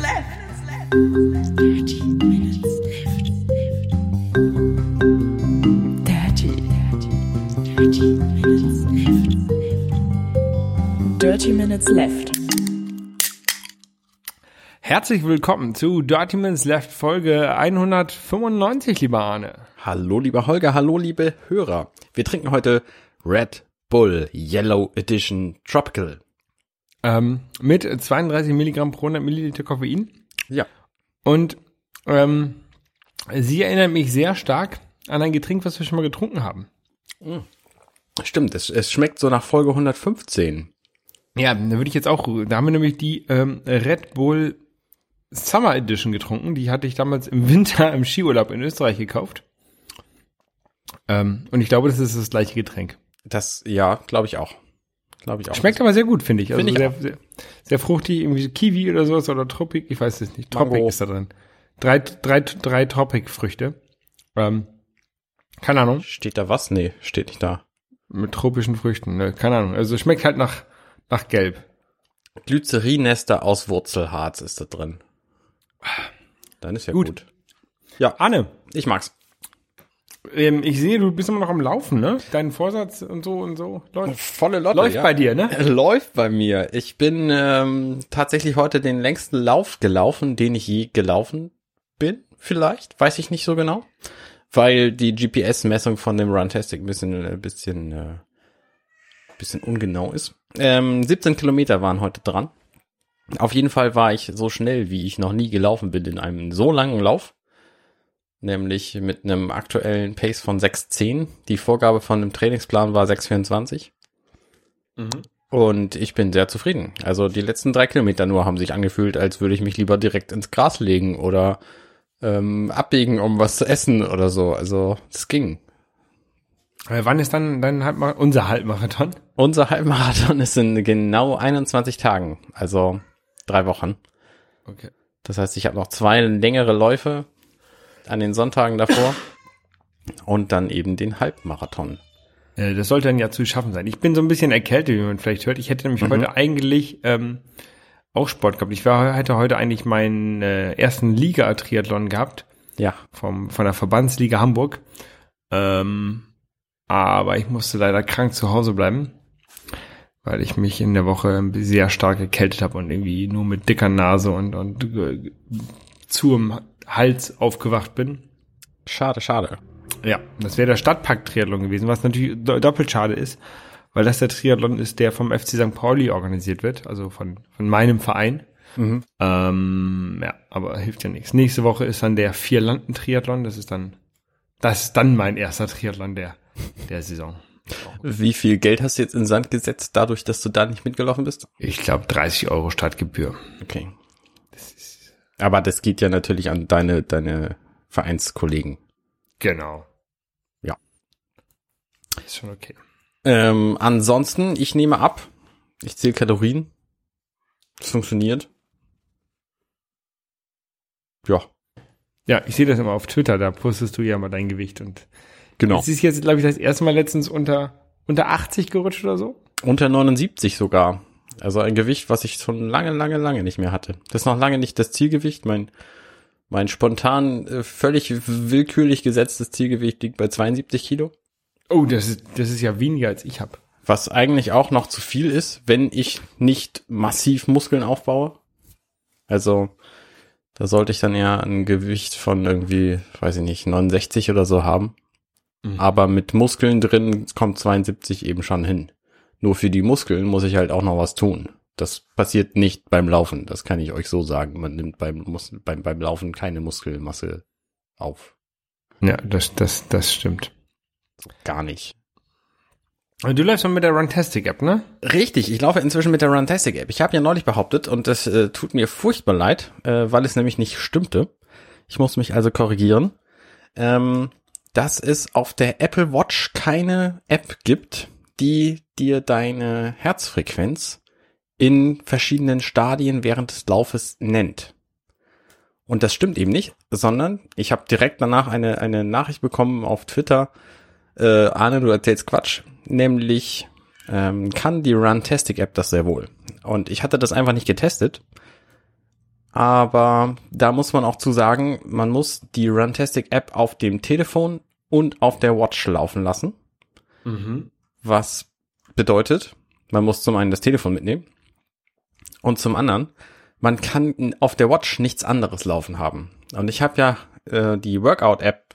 Dirty Minutes Left. Dirty, dirty, dirty Minutes Left. Dirty Minutes Left. Herzlich willkommen zu Dirty Minutes Left Folge 195, lieber Arne. Hallo, lieber Holger, hallo, liebe Hörer. Wir trinken heute Red Bull Yellow Edition Tropical. Ähm, mit 32 Milligramm pro 100 Milliliter Koffein. Ja. Und ähm, sie erinnert mich sehr stark an ein Getränk, was wir schon mal getrunken haben. Stimmt, es, es schmeckt so nach Folge 115. Ja, da würde ich jetzt auch, da haben wir nämlich die ähm, Red Bull Summer Edition getrunken. Die hatte ich damals im Winter im Skiurlaub in Österreich gekauft. Ähm, und ich glaube, das ist das gleiche Getränk. Das, ja, glaube ich auch. Glaube ich auch. Schmeckt aber sehr gut, finde ich. Also Finde ich sehr, sehr, sehr fruchtig, irgendwie so Kiwi oder sowas oder Tropik, ich weiß es nicht. Tropik Mango. ist da drin. Drei, drei, drei Tropik-Früchte. Ähm, keine Ahnung. Steht da was? Nee, steht nicht da. Mit tropischen Früchten, ne? Keine Ahnung. Also es schmeckt halt nach, nach Gelb. Glycerinnester aus Wurzelharz ist da drin. Dann ist ja Gut. gut. Ja, Anne, ich mag's. Ähm, ich sehe, du bist immer noch am Laufen, ne? Dein Vorsatz und so und so. Läuft, Volle Lotte, läuft bei dir, ne? Läuft bei mir. Ich bin ähm, tatsächlich heute den längsten Lauf gelaufen, den ich je gelaufen bin. Vielleicht, weiß ich nicht so genau, weil die GPS-Messung von dem Runtastic ein bisschen, ein bisschen, äh, bisschen ungenau ist. Ähm, 17 Kilometer waren heute dran. Auf jeden Fall war ich so schnell, wie ich noch nie gelaufen bin in einem so langen Lauf. Nämlich mit einem aktuellen Pace von 6,10. Die Vorgabe von dem Trainingsplan war 6,24. Und ich bin sehr zufrieden. Also die letzten drei Kilometer nur haben sich angefühlt, als würde ich mich lieber direkt ins Gras legen oder ähm, abbiegen, um was zu essen oder so. Also das ging. Wann ist dann dein Halbmarathon, unser Halbmarathon? Unser Halbmarathon ist in genau 21 Tagen, also drei Wochen. Okay. Das heißt, ich habe noch zwei längere Läufe an den Sonntagen davor und dann eben den Halbmarathon. Äh, Das sollte dann ja zu schaffen sein. Ich bin so ein bisschen erkältet, wie man vielleicht hört. Ich hätte nämlich heute eigentlich ähm, auch Sport gehabt. Ich war, hätte heute eigentlich meinen äh, ersten Liga-Triathlon gehabt Ja, vom, von der Verbandsliga Hamburg. Ähm, aber ich musste leider krank zu Hause bleiben, weil ich mich in der Woche sehr stark erkältet habe und irgendwie nur mit dicker Nase und, und äh, zu im Hals aufgewacht bin. schade, schade. Ja, das wäre der Stadtpark-Triathlon gewesen, was natürlich do doppelt schade ist, weil das der Triathlon ist, der vom FC St. Pauli organisiert wird, also von, von meinem Verein. Ähm, ja, aber hilft ja nichts. Nächste Woche ist dann der Vier-Landen-Triathlon, das ist dann, das ist dann mein erster Triathlon der, der Saison. Wie viel Geld hast du jetzt in den Sand gesetzt, dadurch, dass du da nicht mitgelaufen bist? Ich glaube 30 Euro Stadtgebühr. Okay. Aber das geht ja natürlich an deine, deine Vereinskollegen. Genau. Ja. Ist schon okay. Ähm, ansonsten, ich nehme ab. Ich zähle Kalorien. Das funktioniert. Ja, Ja, ich sehe das immer auf Twitter, da postest du ja mal dein Gewicht und genau. es ist jetzt, glaube ich, das erste Mal letztens unter, unter 80 gerutscht oder so. Unter 79 sogar. Also ein Gewicht, was ich schon lange, lange, lange nicht mehr hatte. Das ist noch lange nicht das Zielgewicht. Mein, mein spontan äh, völlig willkürlich gesetztes Zielgewicht liegt bei 72 Kilo. Oh, das ist, das ist ja weniger als ich habe. Was eigentlich auch noch zu viel ist, wenn ich nicht massiv Muskeln aufbaue. Also, da sollte ich dann eher ein Gewicht von irgendwie, weiß ich nicht, 69 oder so haben. Aber mit Muskeln drin kommt 72 eben schon hin. Nur für die Muskeln muss ich halt auch noch was tun. Das passiert nicht beim Laufen, das kann ich euch so sagen. Man nimmt beim, Mus beim, beim Laufen keine Muskelmasse auf. Ja, das, das, das stimmt. Gar nicht. Du läufst mal mit der Runtastic App, ne? Richtig, ich laufe inzwischen mit der Runtastic App. Ich habe ja neulich behauptet, und das äh, tut mir furchtbar leid, äh, weil es nämlich nicht stimmte. Ich muss mich also korrigieren, ähm, dass es auf der Apple Watch keine App gibt, die dir deine Herzfrequenz in verschiedenen Stadien während des Laufes nennt. Und das stimmt eben nicht, sondern ich habe direkt danach eine, eine Nachricht bekommen auf Twitter, äh, Arne, du erzählst Quatsch, nämlich ähm, kann die Runtastic App das sehr wohl. Und ich hatte das einfach nicht getestet, Aber da muss man auch zu sagen, man muss die Runtastic App auf dem Telefon und auf der Watch laufen lassen. Was bedeutet, man muss zum einen das Telefon mitnehmen und zum anderen, man kann auf der Watch nichts anderes laufen haben. Und ich habe ja äh, die Workout-App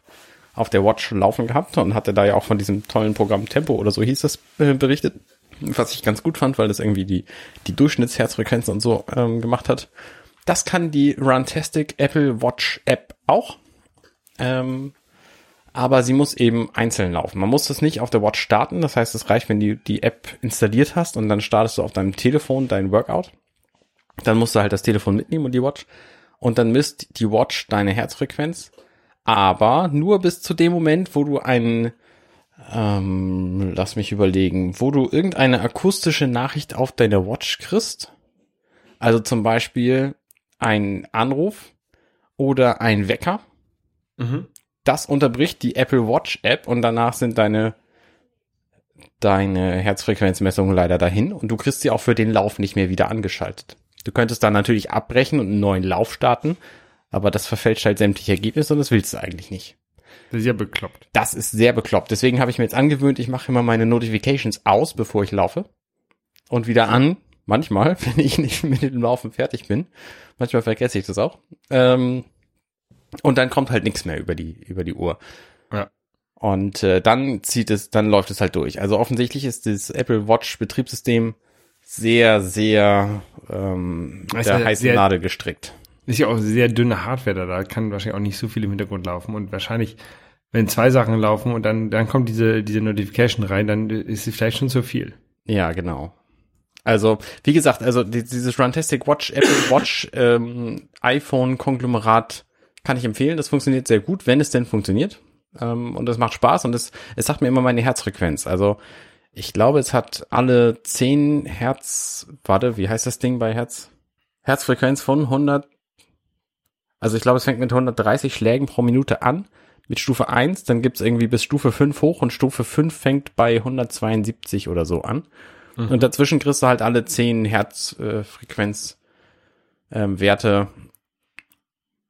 auf der Watch laufen gehabt und hatte da ja auch von diesem tollen Programm Tempo oder so hieß das äh, berichtet, was ich ganz gut fand, weil das irgendwie die, die Durchschnittsherzfrequenz und so ähm, gemacht hat. Das kann die Runtastic Apple Watch App auch. Ähm, aber sie muss eben einzeln laufen. Man muss das nicht auf der Watch starten. Das heißt, es reicht, wenn du die App installiert hast und dann startest du auf deinem Telefon dein Workout. Dann musst du halt das Telefon mitnehmen und die Watch. Und dann misst die Watch deine Herzfrequenz. Aber nur bis zu dem Moment, wo du einen, ähm, lass mich überlegen, wo du irgendeine akustische Nachricht auf deine Watch kriegst. Also zum Beispiel ein Anruf oder ein Wecker. Das unterbricht die Apple Watch App und danach sind deine deine Herzfrequenzmessungen leider dahin und du kriegst sie auch für den Lauf nicht mehr wieder angeschaltet. Du könntest dann natürlich abbrechen und einen neuen Lauf starten, aber das verfälscht halt sämtliche Ergebnisse und das willst du eigentlich nicht. Das ist ja bekloppt. Das ist sehr bekloppt. Deswegen habe ich mir jetzt angewöhnt, ich mache immer meine Notifications aus, bevor ich laufe. Und wieder an, manchmal, wenn ich nicht mit dem Laufen fertig bin. Manchmal vergesse ich das auch. Ähm, und dann kommt halt nichts mehr über die, über die Uhr. Ja. Und äh, dann zieht es, dann läuft es halt durch. Also offensichtlich ist das Apple Watch Betriebssystem sehr, sehr ähm, der ja heißen sehr- Nadel gestrickt. Ist ja auch sehr dünne Hardware da, da kann wahrscheinlich auch nicht so viel im Hintergrund laufen und wahrscheinlich, wenn zwei Sachen laufen und dann, dann kommt diese, diese Notification rein, dann ist es vielleicht schon zu viel. Ja, genau. Also, wie gesagt, also die- dieses Runtastic Watch, Apple Watch, ähm, iPhone-Konglomerat kann ich empfehlen. Das funktioniert sehr gut, wenn es denn funktioniert. Ähm, und es macht Spaß und es, es sagt mir immer meine Herzfrequenz. Also, ich glaube, es hat alle 10 Herz, warte, wie heißt das Ding bei Herz? Herzfrequenz von 100, also ich glaube, es fängt mit 130 Schlägen pro Minute an. Mit Stufe 1, dann gibt's irgendwie bis Stufe 5 hoch und Stufe 5 fängt bei 172 oder so an. Und dazwischen kriegst du halt alle 10 Herzfrequenz äh, ähm, Werte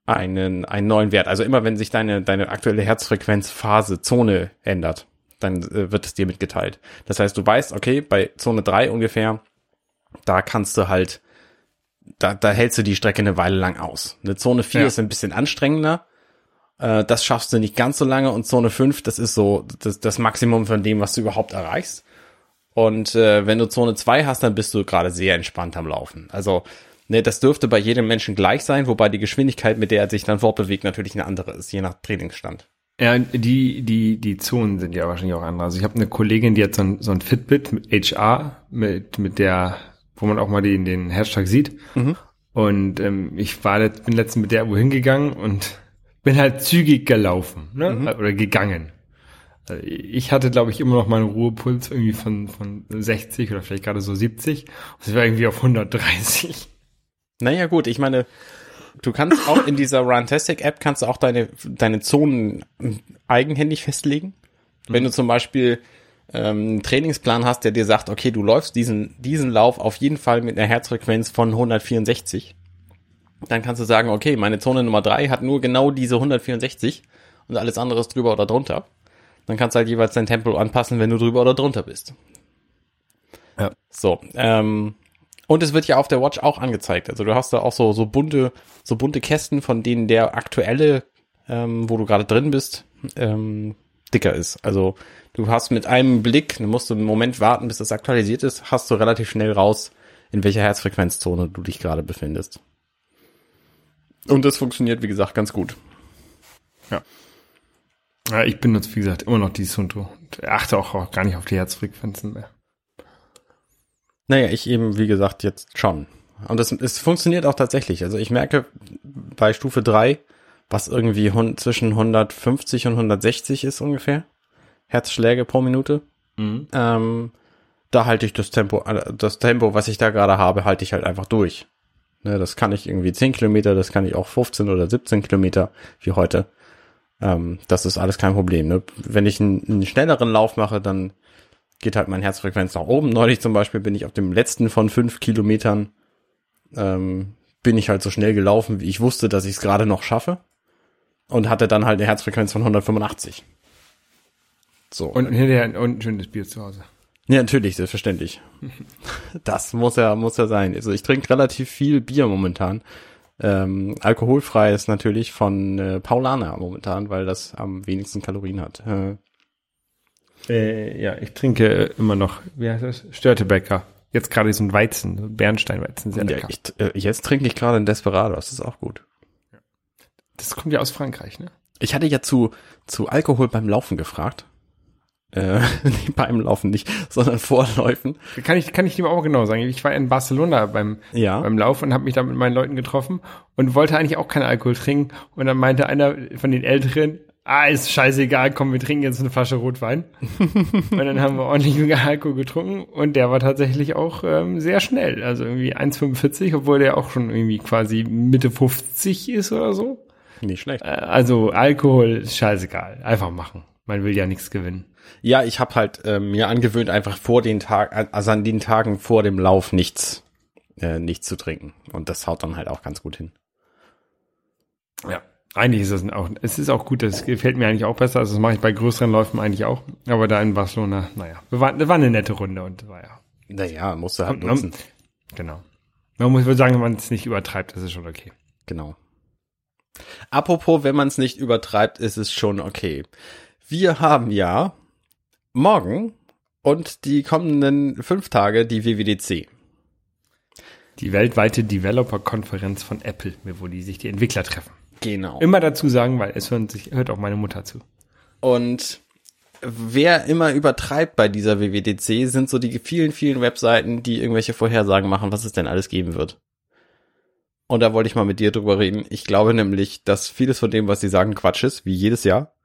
einen, einen neuen Wert. Also immer wenn sich deine, deine aktuelle Herzfrequenzphase, Zone ändert, dann äh, wird es dir mitgeteilt. Das heißt, du weißt, okay, bei Zone 3 ungefähr, da kannst du halt, da, da hältst du die Strecke eine Weile lang aus. Eine Zone 4 Ja. ist ein bisschen anstrengender. Äh, das schaffst du nicht ganz so lange und Zone 5, das ist so das, das Maximum von dem, was du überhaupt erreichst. Und äh, wenn du Zone 2 hast, dann bist du gerade sehr entspannt am Laufen. Also, ne, das dürfte bei jedem Menschen gleich sein, wobei die Geschwindigkeit, mit der er sich dann fortbewegt, natürlich eine andere ist, je nach Trainingsstand. Ja, die, die, die Zonen sind ja wahrscheinlich auch andere. Also ich habe eine Kollegin, die hat so ein, so ein Fitbit mit HR, mit, mit der, wo man auch mal den, den Herzschlag sieht. Und ähm, ich war bin letztens mit der wohin gegangen und bin halt zügig gelaufen, ne? Oder gegangen. Also Ich hatte, glaube ich, immer noch meinen Ruhepuls irgendwie von, von 60 oder vielleicht gerade so 70. Und es war irgendwie auf 130. Naja, gut, ich meine, du kannst auch in dieser Runtastic App kannst du auch deine, deine Zonen eigenhändig festlegen. Wenn du zum Beispiel ähm, einen Trainingsplan hast, der dir sagt, okay, du läufst diesen, diesen Lauf auf jeden Fall mit einer Herzfrequenz von 164, dann kannst du sagen, okay, meine Zone Nummer drei hat nur genau diese 164 und alles andere ist drüber oder drunter. Dann kannst du halt jeweils dein Tempo anpassen, wenn du drüber oder drunter bist. Ja. So, ähm, und es wird ja auf der Watch auch angezeigt. Also du hast da auch so, so bunte, so bunte Kästen, von denen der aktuelle, ähm, wo du gerade drin bist, ähm, dicker ist. Also du hast mit einem Blick, du musst einen Moment warten, bis das aktualisiert ist, hast du relativ schnell raus, in welcher Herzfrequenzzone du dich gerade befindest. Und das funktioniert, wie gesagt, ganz gut. Ja, ich benutze, wie gesagt, immer noch die Sunto. Achte auch, auch gar nicht auf die Herzfrequenzen mehr. Naja, ich eben, wie gesagt, jetzt schon. Und es, es funktioniert auch tatsächlich. Also ich merke bei Stufe 3, was irgendwie zwischen 150 und 160 ist ungefähr, Herzschläge pro Minute, ähm, da halte ich das Tempo, äh, das Tempo, was ich da gerade habe, halte ich halt einfach durch. Ne, das kann ich irgendwie 10 Kilometer, das kann ich auch 15 oder 17 Kilometer wie heute. Ähm, das ist alles kein Problem. Ne? Wenn ich einen, einen schnelleren Lauf mache, dann geht halt mein Herzfrequenz nach oben. Neulich zum Beispiel bin ich auf dem letzten von fünf Kilometern, ähm, bin ich halt so schnell gelaufen, wie ich wusste, dass ich es gerade noch schaffe. Und hatte dann halt eine Herzfrequenz von 185. So. Und hinterher und ein schönes Bier zu Hause. Ja, natürlich, selbstverständlich. Das muss ja, muss ja sein. Also ich trinke relativ viel Bier momentan. Ähm, alkoholfrei ist natürlich von äh, Paulaner momentan, weil das am wenigsten Kalorien hat. Äh, Äh, ja, ich trinke immer noch, wie heißt das? Störtebäcker. Jetzt gerade ein Weizen, Bernsteinweizen, sehr ja, lecker. ich, äh, jetzt trinke ich gerade ein Desperado, das ist auch gut. Das kommt ja aus Frankreich, ne? Ich hatte ja zu, zu Alkohol beim Laufen gefragt. Äh, nee, beim Laufen nicht, sondern vor Läufen. Kann ich, kann ich ihm auch genau sagen. Ich war in Barcelona beim, Ja. beim Lauf und habe mich da mit meinen Leuten getroffen und wollte eigentlich auch keinen Alkohol trinken. Und dann meinte einer von den Älteren, ah, ist scheißegal, komm, wir trinken jetzt eine Flasche Rotwein. und dann haben wir ordentlich Alkohol getrunken und der war tatsächlich auch ähm, sehr schnell. Also irgendwie 1,45, obwohl der auch schon irgendwie quasi Mitte 50 ist oder so. Nicht schlecht. Äh, Also Alkohol ist scheißegal. Einfach machen. Man will ja nichts gewinnen. Ja, ich habe halt äh, mir angewöhnt, einfach vor den Tagen, also an den Tagen vor dem Lauf nichts, äh, nichts zu trinken. Und das haut dann halt auch ganz gut hin. Ja. Eigentlich ist das auch, es ist auch gut, das gefällt mir eigentlich auch besser. Also das mache ich bei größeren Läufen eigentlich auch. Aber da in Barcelona, naja, wir waren, das war eine nette Runde und war ja, Naja, musst du halt nutzen. genau. Man muss wohl sagen, wenn man es nicht übertreibt, ist schon okay. Genau. Apropos, wenn man es nicht übertreibt, ist es schon okay. Wir haben ja morgen und die kommenden fünf Tage die WWDC. Die weltweite Developer-Konferenz von Apple, wo die sich die Entwickler treffen. Genau. Immer dazu sagen, weil es hört, sich, hört auch meine Mutter zu. Und wer immer übertreibt bei dieser WWDC, sind so die vielen, vielen Webseiten, die irgendwelche Vorhersagen machen, was es denn alles geben wird. Und da wollte ich mal mit dir drüber reden. Ich glaube nämlich, dass vieles von dem, was sie sagen, Quatsch ist, wie jedes Jahr.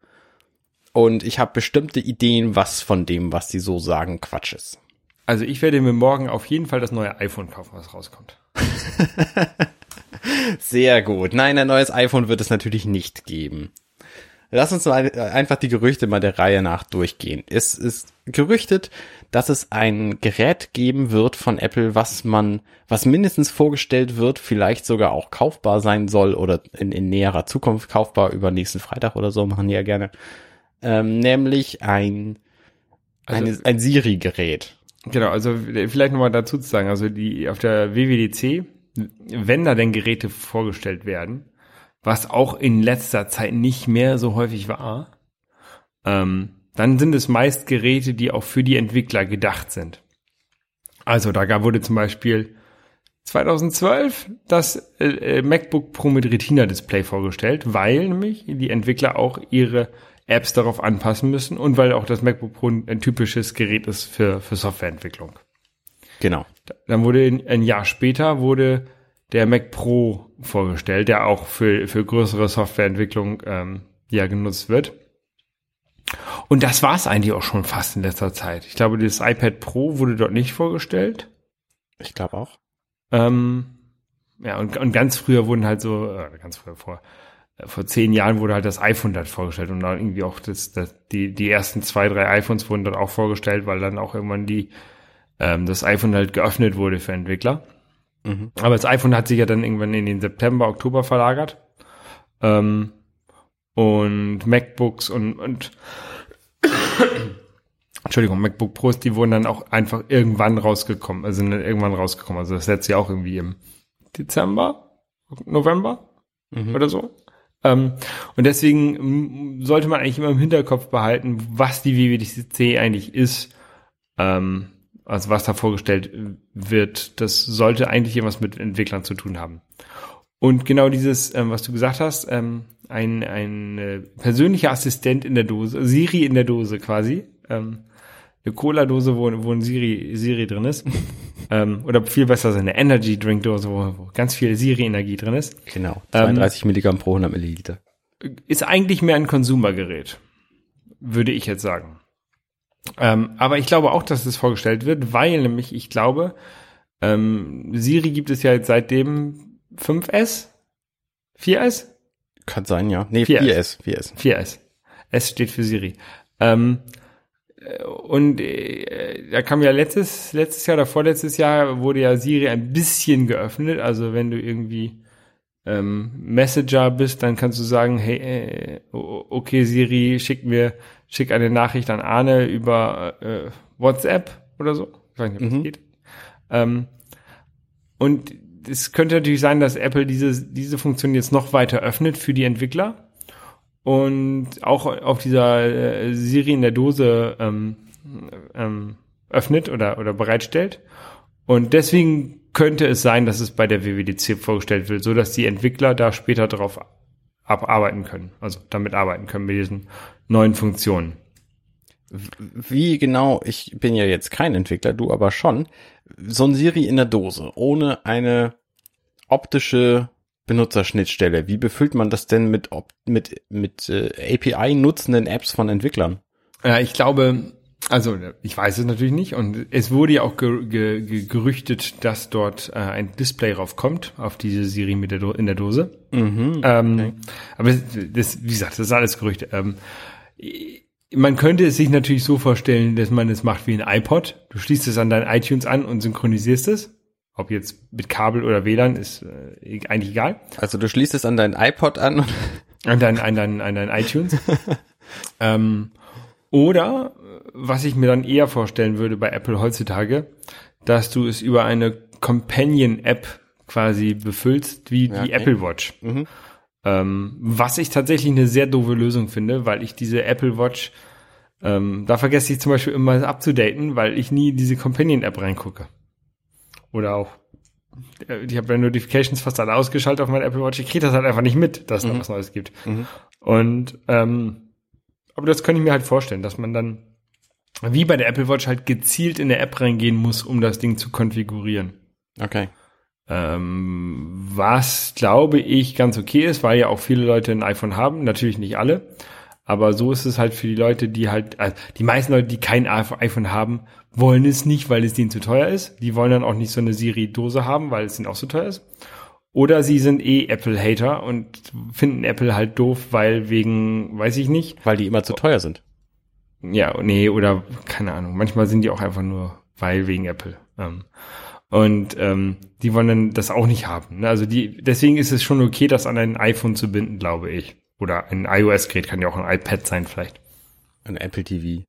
Und ich habe bestimmte Ideen, was von dem, was sie so sagen, Quatsch ist. Also ich werde mir morgen auf jeden Fall das neue iPhone kaufen, was rauskommt. Sehr gut. Nein, ein neues iPhone wird es natürlich nicht geben. Lass uns mal äh, einfach die Gerüchte mal der Reihe nach durchgehen. Es ist gerüchtet, dass es ein Gerät geben wird von Apple, was man, was mindestens vorgestellt wird, vielleicht sogar auch kaufbar sein soll oder in, in näherer Zukunft kaufbar über nächsten Freitag oder so, machen die ja gerne. Ähm, nämlich ein, Also- eine, ein Siri-Gerät. Genau, also vielleicht nochmal dazu zu sagen, also die auf der WWDC, wenn da denn Geräte vorgestellt werden, was auch in letzter Zeit nicht mehr so häufig war, ähm, dann sind es meist Geräte, die auch für die Entwickler gedacht sind. Also da wurde zum Beispiel 2012 das äh, äh, MacBook Pro mit Retina-Display vorgestellt, weil nämlich die Entwickler auch ihre Apps darauf anpassen müssen und weil auch das MacBook Pro ein, ein typisches Gerät ist für, für Softwareentwicklung. Genau. Dann wurde in- ein Jahr später wurde der Mac Pro vorgestellt, der auch für, für größere Softwareentwicklung ähm, ja genutzt wird. Und das war es eigentlich auch schon fast in letzter Zeit. Ich glaube, das iPad Pro wurde dort nicht vorgestellt. Ich glaube auch. Ähm, ja, und, und ganz früher wurden halt so, äh, ganz früher vor, äh, vor zehn Jahren wurde halt das iPhone dort vorgestellt und dann irgendwie auch das, das, die, die ersten zwei, drei iPhones wurden dort auch vorgestellt, weil dann auch irgendwann die, ähm, das iPhone halt geöffnet wurde für Entwickler. Mhm. Aber das iPhone hat sich ja dann irgendwann in den September, Oktober verlagert. Ähm, und MacBooks und, und Entschuldigung, MacBook Pros, die wurden dann auch einfach irgendwann rausgekommen, also sind dann irgendwann rausgekommen. Also das letzte Jahr auch irgendwie im Dezember, November Mhm. oder so. Ähm, und deswegen sollte man eigentlich immer im Hinterkopf behalten, was die WWDC eigentlich ist. Ähm, also was da vorgestellt wird, das sollte eigentlich irgendwas mit Entwicklern zu tun haben. Und genau dieses, ähm, was du gesagt hast, ähm, ein, ein äh, persönlicher Assistent in der Dose, Siri in der Dose quasi, ähm, eine Cola-Dose, wo, wo ein Siri, Siri drin ist, ähm, oder viel besser so eine Energy-Drink-Dose, wo, wo ganz viel Siri-Energie drin ist, Genau. Ähm, 32 Milligramm pro 100 Milliliter. ist eigentlich mehr ein Konsumergerät, würde ich jetzt sagen. Ähm, aber ich glaube auch, dass es vorgestellt wird, weil nämlich ich glaube, ähm, Siri gibt es ja jetzt seitdem 5S, 4S, Kann sein, ja. Nee, 4S. 4S. 4S. 4S. S steht für Siri. Ähm, äh, und äh, da kam ja letztes, letztes Jahr oder vorletztes Jahr wurde ja Siri ein bisschen geöffnet. Also wenn du irgendwie ähm, Messenger bist, dann kannst du sagen, hey, äh, okay Siri, schick mir, schick eine Nachricht an Arne über äh, WhatsApp oder so. Ich weiß nicht, ob das Mhm. geht. Ähm, und es könnte natürlich sein, dass Apple diese, diese Funktion jetzt noch weiter öffnet für die Entwickler und auch auf dieser äh, Siri in der Dose ähm, ähm, öffnet oder, oder bereitstellt. Und deswegen könnte es sein, dass es bei der WWDC vorgestellt wird, so dass die Entwickler da später drauf abarbeiten können, also damit arbeiten können mit diesen neuen Funktionen. Wie genau, ich bin ja jetzt kein Entwickler, du aber schon, so ein Siri in der Dose, ohne eine optische Benutzerschnittstelle, wie befüllt man das denn mit, mit, mit äh, API-nutzenden Apps von Entwicklern? Ja, ich glaube, also ich weiß es natürlich nicht und es wurde ja auch ge ge ge gerüchtet, dass dort äh, ein Display raufkommt auf diese Siri mit der Do in der Dose. Mhm. Ähm, Aber das, wie gesagt, das ist alles Gerüchte. Ähm, man könnte es sich natürlich so vorstellen, dass man es macht wie ein iPod. Du schließt es an dein iTunes an und synchronisierst es. Ob jetzt mit Kabel oder WLAN ist äh, eigentlich egal. Also du schließt es an dein iPod an und An dein, an dein, an dein iTunes. ähm, oder, was ich mir dann eher vorstellen würde bei Apple heutzutage, dass du es über eine Companion-App quasi befüllst, wie Ja, die okay. Apple Watch. Mhm. Ähm, was ich tatsächlich eine sehr doofe Lösung finde, weil ich diese Apple Watch, ähm, da vergesse ich zum Beispiel immer abzudaten, weil ich nie in diese Companion-App reingucke. Oder auch, äh, ich habe meine Notifications fast alle ausgeschaltet auf meiner Apple Watch. Ich kriege das halt einfach nicht mit, dass es da was Neues gibt. Mhm. Und ähm, aber das könnte ich mir halt vorstellen, dass man dann wie bei der Apple Watch halt gezielt in der App reingehen muss, um das Ding zu konfigurieren. Okay. Ähm, was glaube ich ganz okay ist, weil ja auch viele Leute ein iPhone haben, natürlich nicht alle, aber so ist es halt für die Leute, die halt, also die meisten Leute, die kein iPhone haben, wollen es nicht, weil es denen zu teuer ist. Die wollen dann auch nicht so eine Siri-Dose haben, weil es ihnen auch zu teuer ist. Oder sie sind eh Apple-Hater und finden Apple halt doof, weil wegen, weiß ich nicht, Weil die immer zu teuer sind. Ja, nee, oder keine Ahnung. Manchmal sind die auch einfach nur, weil wegen Apple. Ähm, und ähm, die wollen dann das auch nicht haben. Ne? Also die, deswegen ist es schon okay, das an ein iPhone zu binden, glaube ich. Oder ein iOS-Gerät kann ja auch ein iPad sein vielleicht. Ein Apple TV.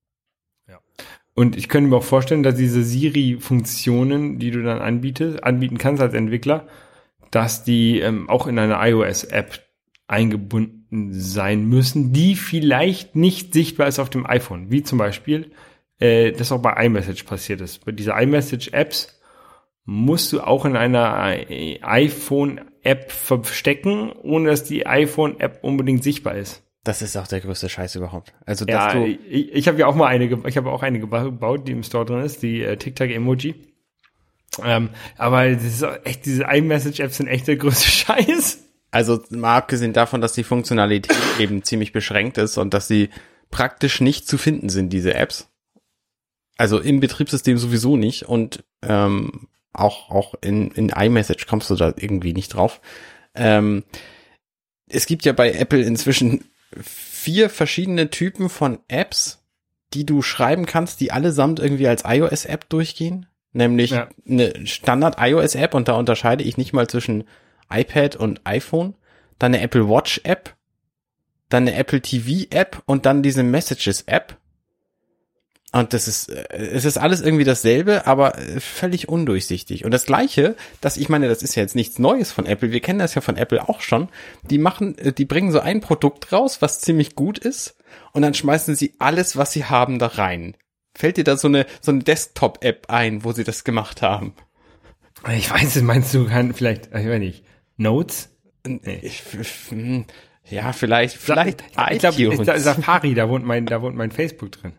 Und ich könnte mir auch vorstellen, dass diese Siri-Funktionen, die du dann anbietest, anbieten kannst als Entwickler, dass die ähm, auch in eine iOS-App eingebunden sein müssen, die vielleicht nicht sichtbar ist auf dem iPhone. Wie zum Beispiel, äh, das auch bei iMessage passiert ist. Bei dieser iMessage-Apps musst du auch in einer äh, iPhone-App verstecken, ohne dass die iPhone-App unbedingt sichtbar ist. Das ist auch der größte Scheiß überhaupt. Also, dass Ja, du, ich, ich habe ja auch mal eine, ich habe auch eine geba- gebaut, die im Store drin ist, die äh, TikTok-Emoji. Ähm, aber das ist echt, diese iMessage-Apps sind echt der größte Scheiß. Also mal abgesehen davon, dass die Funktionalität eben ziemlich beschränkt ist und dass sie praktisch nicht zu finden sind, diese Apps. Also im Betriebssystem sowieso nicht und ähm, auch, auch in, in iMessage kommst du da irgendwie nicht drauf. Ähm, es gibt ja bei Apple inzwischen vier verschiedene Typen von Apps, die du schreiben kannst, die allesamt irgendwie als iOS-App durchgehen. Nämlich Ja. eine Standard-iOS-App und da unterscheide ich nicht mal zwischen iPad und iPhone, dann eine Apple Watch App, dann eine Apple TV App und dann diese Messages App. Und das ist, äh, es ist alles irgendwie dasselbe, aber äh, völlig undurchsichtig. Und das Gleiche, dass ich meine, das ist ja jetzt nichts Neues von Apple. Wir kennen das ja von Apple auch schon. Die machen, äh, die bringen so ein Produkt raus, was ziemlich gut ist, und dann schmeißen sie alles, was sie haben, da rein. Fällt dir da so eine, so eine Desktop-App ein, wo sie das gemacht haben? Ich weiß, es meinst du kann vielleicht, ich weiß nicht, Notes? Ich, hm, ja, vielleicht, vielleicht ich glaube, iTunes. Safari, da wohnt mein, da wohnt mein Facebook drin.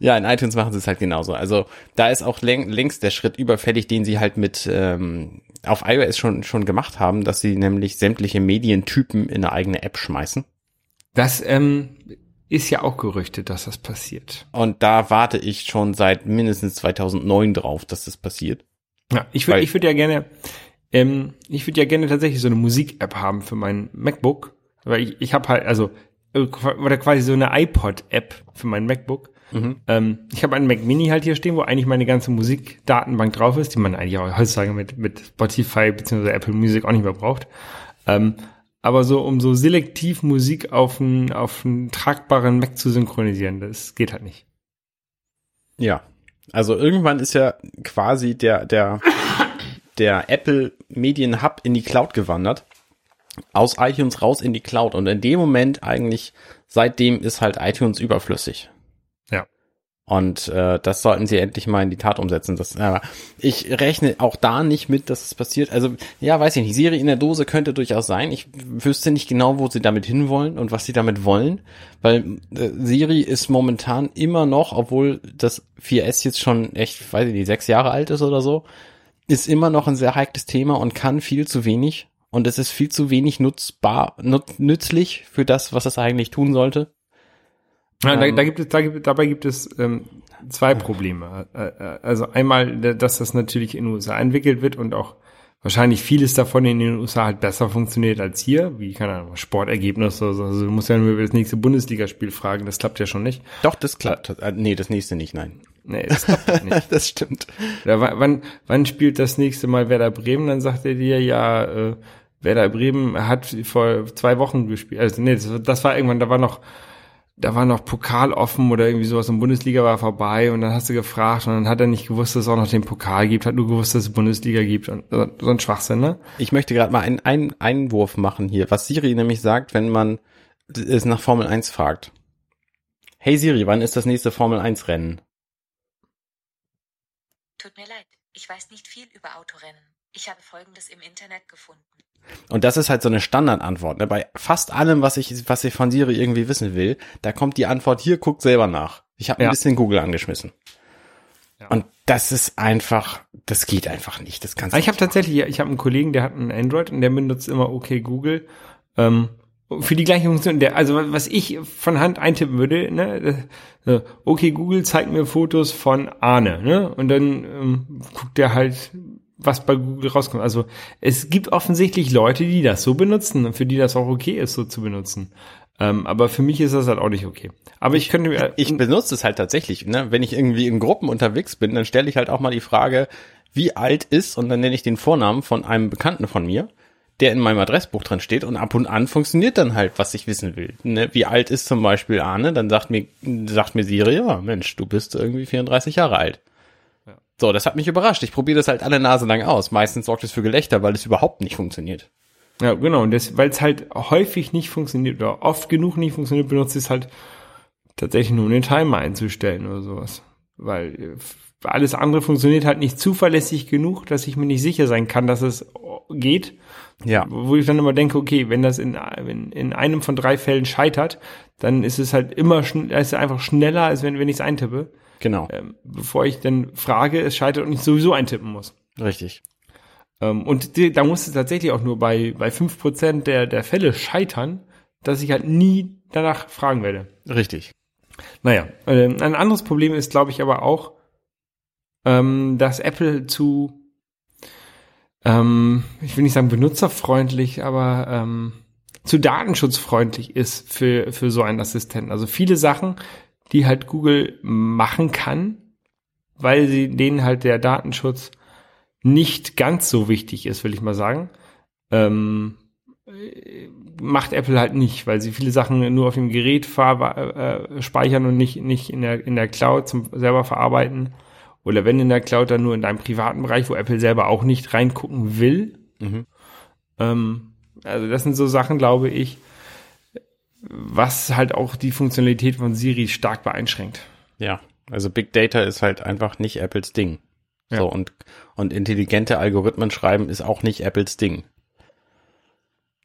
Ja, in iTunes machen sie es halt genauso. Also da ist auch läng längst der Schritt überfällig, den sie halt mit ähm, auf iOS schon schon gemacht haben, dass sie nämlich sämtliche Medientypen in eine eigene App schmeißen. Das ähm, ist ja auch gerüchtet, dass das passiert. Und da warte ich schon seit mindestens 2009 drauf, dass das passiert. Ja, ich würde, ich würde ja gerne, ähm, ich würde ja gerne tatsächlich so eine Musik-App haben für mein MacBook, weil ich, ich habe halt, also äh, oder quasi so eine iPod-App für mein MacBook, Ähm, ich habe einen Mac Mini halt hier stehen, wo eigentlich meine ganze Musikdatenbank drauf ist, die man eigentlich auch heutzutage mit, mit Spotify bzw. Apple Music auch nicht mehr braucht. Ähm, aber so, um so selektiv Musik auf einen, auf einen tragbaren Mac zu synchronisieren, das geht halt nicht. Ja. Also irgendwann ist ja quasi der, der, der Apple Medien Hub in die Cloud gewandert. Aus iTunes raus in die Cloud. Und in dem Moment eigentlich, seitdem ist halt iTunes überflüssig. Ja. Und äh, das sollten sie endlich mal in die Tat umsetzen. Das, aber ich rechne auch da nicht mit, dass es passiert. Also, ja, weiß ich nicht. Siri in der Dose könnte durchaus sein. Ich wüsste nicht genau, wo sie damit hinwollen und was sie damit wollen. Weil äh, Siri ist momentan immer noch, obwohl das 4S jetzt schon echt, weiß ich nicht, sechs Jahre alt ist oder so, ist immer noch ein sehr heikles Thema und kann viel zu wenig. Und es ist viel zu wenig nutzbar, nut, nützlich für das, was es eigentlich tun sollte. Ja, da, Ähm. da gibt es, da gibt, dabei gibt es ähm, zwei Probleme. Äh, äh, Also einmal, dass das natürlich in den USA entwickelt wird und auch wahrscheinlich vieles davon in den USA halt besser funktioniert als hier, wie, keine Ahnung, Sportergebnisse oder so. Also du musst ja nur über das nächste Bundesligaspiel fragen, das klappt ja schon nicht. Doch, das klappt. Äh, nee, das nächste nicht, nein. Nee, das klappt halt nicht. das stimmt. Oder wa- wann, wann spielt das nächste Mal Werder Bremen? Dann sagt er dir, ja, äh, Werder Bremen hat vor zwei Wochen gespielt. Also nee, das, das war irgendwann, da war noch, da war noch Pokal offen oder irgendwie sowas und Bundesliga war vorbei und dann hast du gefragt und dann hat er nicht gewusst, dass es auch noch den Pokal gibt, hat nur gewusst, dass es Bundesliga gibt und so, so ein Schwachsinn, ne? Ich möchte gerade mal einen, einen Einwurf machen hier, was Siri nämlich sagt, wenn man es nach Formel 1 fragt. Hey Siri, wann ist das nächste Formel 1 Rennen? Tut mir leid, ich weiß nicht viel über Autorennen. Ich habe Folgendes im Internet gefunden. Und das ist halt so eine Standardantwort. Ne? Bei fast allem, was ich, was ich von Siri irgendwie wissen will, da kommt die Antwort hier, guckt selber nach. Ich habe ein Ja. bisschen Google angeschmissen. Ja. Und das ist einfach, das geht einfach nicht. Das kannst du ich habe tatsächlich, ich habe einen Kollegen, der hat ein Android und der benutzt immer okay Google. Ähm, für die gleiche Funktion, der, also was ich von Hand eintippen würde, ne, äh, okay Google zeigt mir Fotos von Arne, ne, und dann ähm, guckt der halt, was bei Google rauskommt. Also es gibt offensichtlich Leute, die das so benutzen und für die das auch okay ist, so zu benutzen. Ähm, aber für mich ist das halt auch nicht okay. Aber ich könnte mir, Ich benutze es halt tatsächlich, ne? Wenn ich irgendwie in Gruppen unterwegs bin, dann stelle ich halt auch mal die Frage, wie alt ist, und dann nenne ich den Vornamen von einem Bekannten von mir, der in meinem Adressbuch drin steht und ab und an funktioniert dann halt, was ich wissen will. Ne? Wie alt ist zum Beispiel Arne? Dann sagt mir, sagt mir Siri, ja, Mensch, du bist irgendwie 34 Jahre alt. Ja. So, das hat mich überrascht. Ich probiere das halt alle Nase lang aus. Meistens sorgt es für Gelächter, weil es überhaupt nicht funktioniert. Ja, genau. Und weil es halt häufig nicht funktioniert oder oft genug nicht funktioniert, benutze ich es halt tatsächlich nur, um den Timer einzustellen oder sowas. Weil äh, alles andere funktioniert halt nicht zuverlässig genug, dass ich mir nicht sicher sein kann, dass es geht. Ja. Wo ich dann immer denke, okay, wenn das in, in, in einem von drei Fällen scheitert, dann ist es halt immer schn ist es einfach schneller, als wenn, wenn ich es eintippe, Genau. ähm, bevor ich dann frage, es scheitert und ich sowieso eintippen muss. Richtig. Ähm, und die, da muss es tatsächlich auch nur bei, bei fünf Prozent der, der Fälle scheitern, dass ich halt nie danach fragen werde. Richtig. Naja, äh, ein anderes Problem ist, glaube ich, aber auch, ähm, dass Apple zu, ähm, ich will nicht sagen benutzerfreundlich, aber ähm, zu datenschutzfreundlich ist für, für so einen Assistenten. Also viele Sachen, die halt Google machen kann, weil sie denen halt der Datenschutz nicht ganz so wichtig ist, will ich mal sagen. Ähm, äh, macht Apple halt nicht, weil sie viele Sachen nur auf dem Gerät äh, speichern und nicht, nicht in der, in der Cloud zum selber verarbeiten. Oder wenn in der Cloud, dann nur in deinem privaten Bereich, wo Apple selber auch nicht reingucken will. Mhm. Ähm, also das sind so Sachen, glaube ich, was halt auch die Funktionalität von Siri stark beeinschränkt. Ja, also Big Data ist halt einfach nicht Apples Ding. Ja. So und und intelligente Algorithmen schreiben ist auch nicht Apples Ding.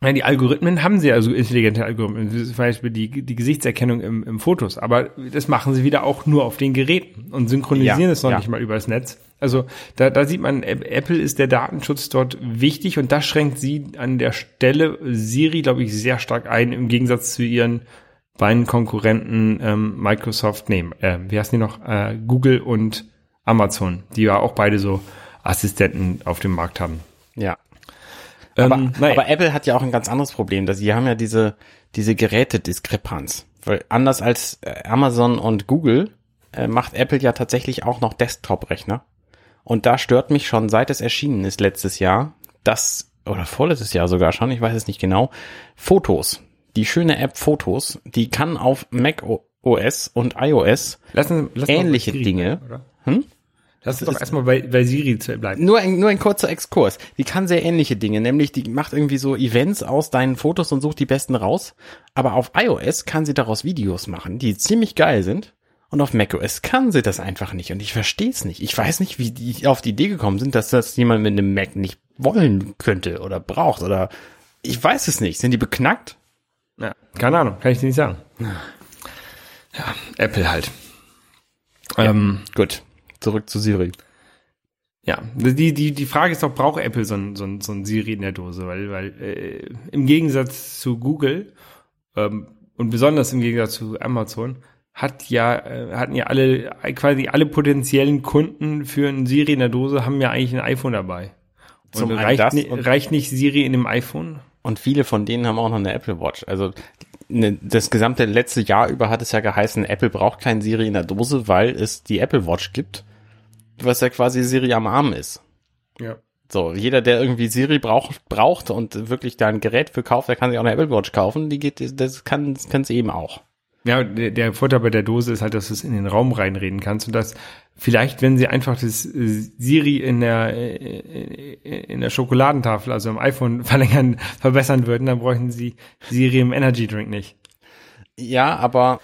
Ja, die Algorithmen haben sie also intelligente Algorithmen, zum Beispiel die, die Gesichtserkennung im, im Fotos, aber das machen sie wieder auch nur auf den Geräten und synchronisieren Ja, es noch ja. nicht mal übers Netz. Also da, da sieht man, App- Apple ist der Datenschutz dort wichtig und das schränkt sie an der Stelle Siri, glaube ich, sehr stark ein, im Gegensatz zu ihren beiden Konkurrenten ähm, Microsoft, nee, äh, wie heißen die noch, äh, Google und Amazon, die ja auch beide so Assistenten auf dem Markt haben. Ja. Ähm, Aber, naja. aber Apple hat ja auch ein ganz anderes Problem, dass sie haben ja diese diese Gerätediskrepanz. Weil anders als äh, Amazon und Google äh, macht Apple ja tatsächlich auch noch Desktop-Rechner. Und da stört mich schon, seit es erschienen ist letztes Jahr, dass, oder vorletztes Jahr sogar schon, ich weiß es nicht genau, Fotos. Die schöne App Fotos, die kann auf Mac OS und iOS Lassen, lassen ähnliche Dinge. oder? Hm? Lass uns doch erstmal bei, bei Siri zu bleiben. Nur ein, nur ein kurzer Exkurs. Die kann sehr ähnliche Dinge, nämlich die macht irgendwie so Events aus deinen Fotos und sucht die besten raus. Aber auf iOS kann sie daraus Videos machen, die ziemlich geil sind. Und auf macOS kann sie das einfach nicht. Und ich verstehe es nicht. Ich weiß nicht, wie die auf die Idee gekommen sind, dass das jemand mit einem Mac nicht wollen könnte oder braucht oder ich weiß es nicht. Sind die beknackt? Ja, keine Ahnung, kann ich dir nicht sagen. Ja, Apple halt. Ähm, Gut. Zurück zu Siri. ja, die, die, die Frage ist doch, braucht Apple so ein, so ein, so ein Siri in der Dose? Weil, weil äh, im Gegensatz zu Google ähm, und besonders im Gegensatz zu Amazon hat ja, äh, hatten ja alle, quasi alle potenziellen Kunden für ein Siri in der Dose haben ja eigentlich ein iPhone dabei. Und Zum reicht, das ni- und- reicht nicht Siri in dem iPhone? Und viele von denen haben auch noch eine Apple Watch. Also ne, das gesamte letzte Jahr über hat es ja geheißen, Apple braucht kein Siri in der Dose, weil es die Apple Watch gibt, was ja quasi Siri am Arm ist. Ja. So, jeder, der irgendwie Siri braucht, braucht und wirklich da ein Gerät für kauft, der kann sich auch eine Apple Watch kaufen. Die geht, das kann, das kann sie eben auch. Ja, der, der Vorteil bei der Dose ist halt, dass du es in den Raum reinreden kannst und dass vielleicht, wenn sie einfach das äh, Siri in der äh, in der Schokoladentafel, also im iPhone verlängern, verbessern würden, dann bräuchten sie Siri im Energy Drink nicht. Ja, aber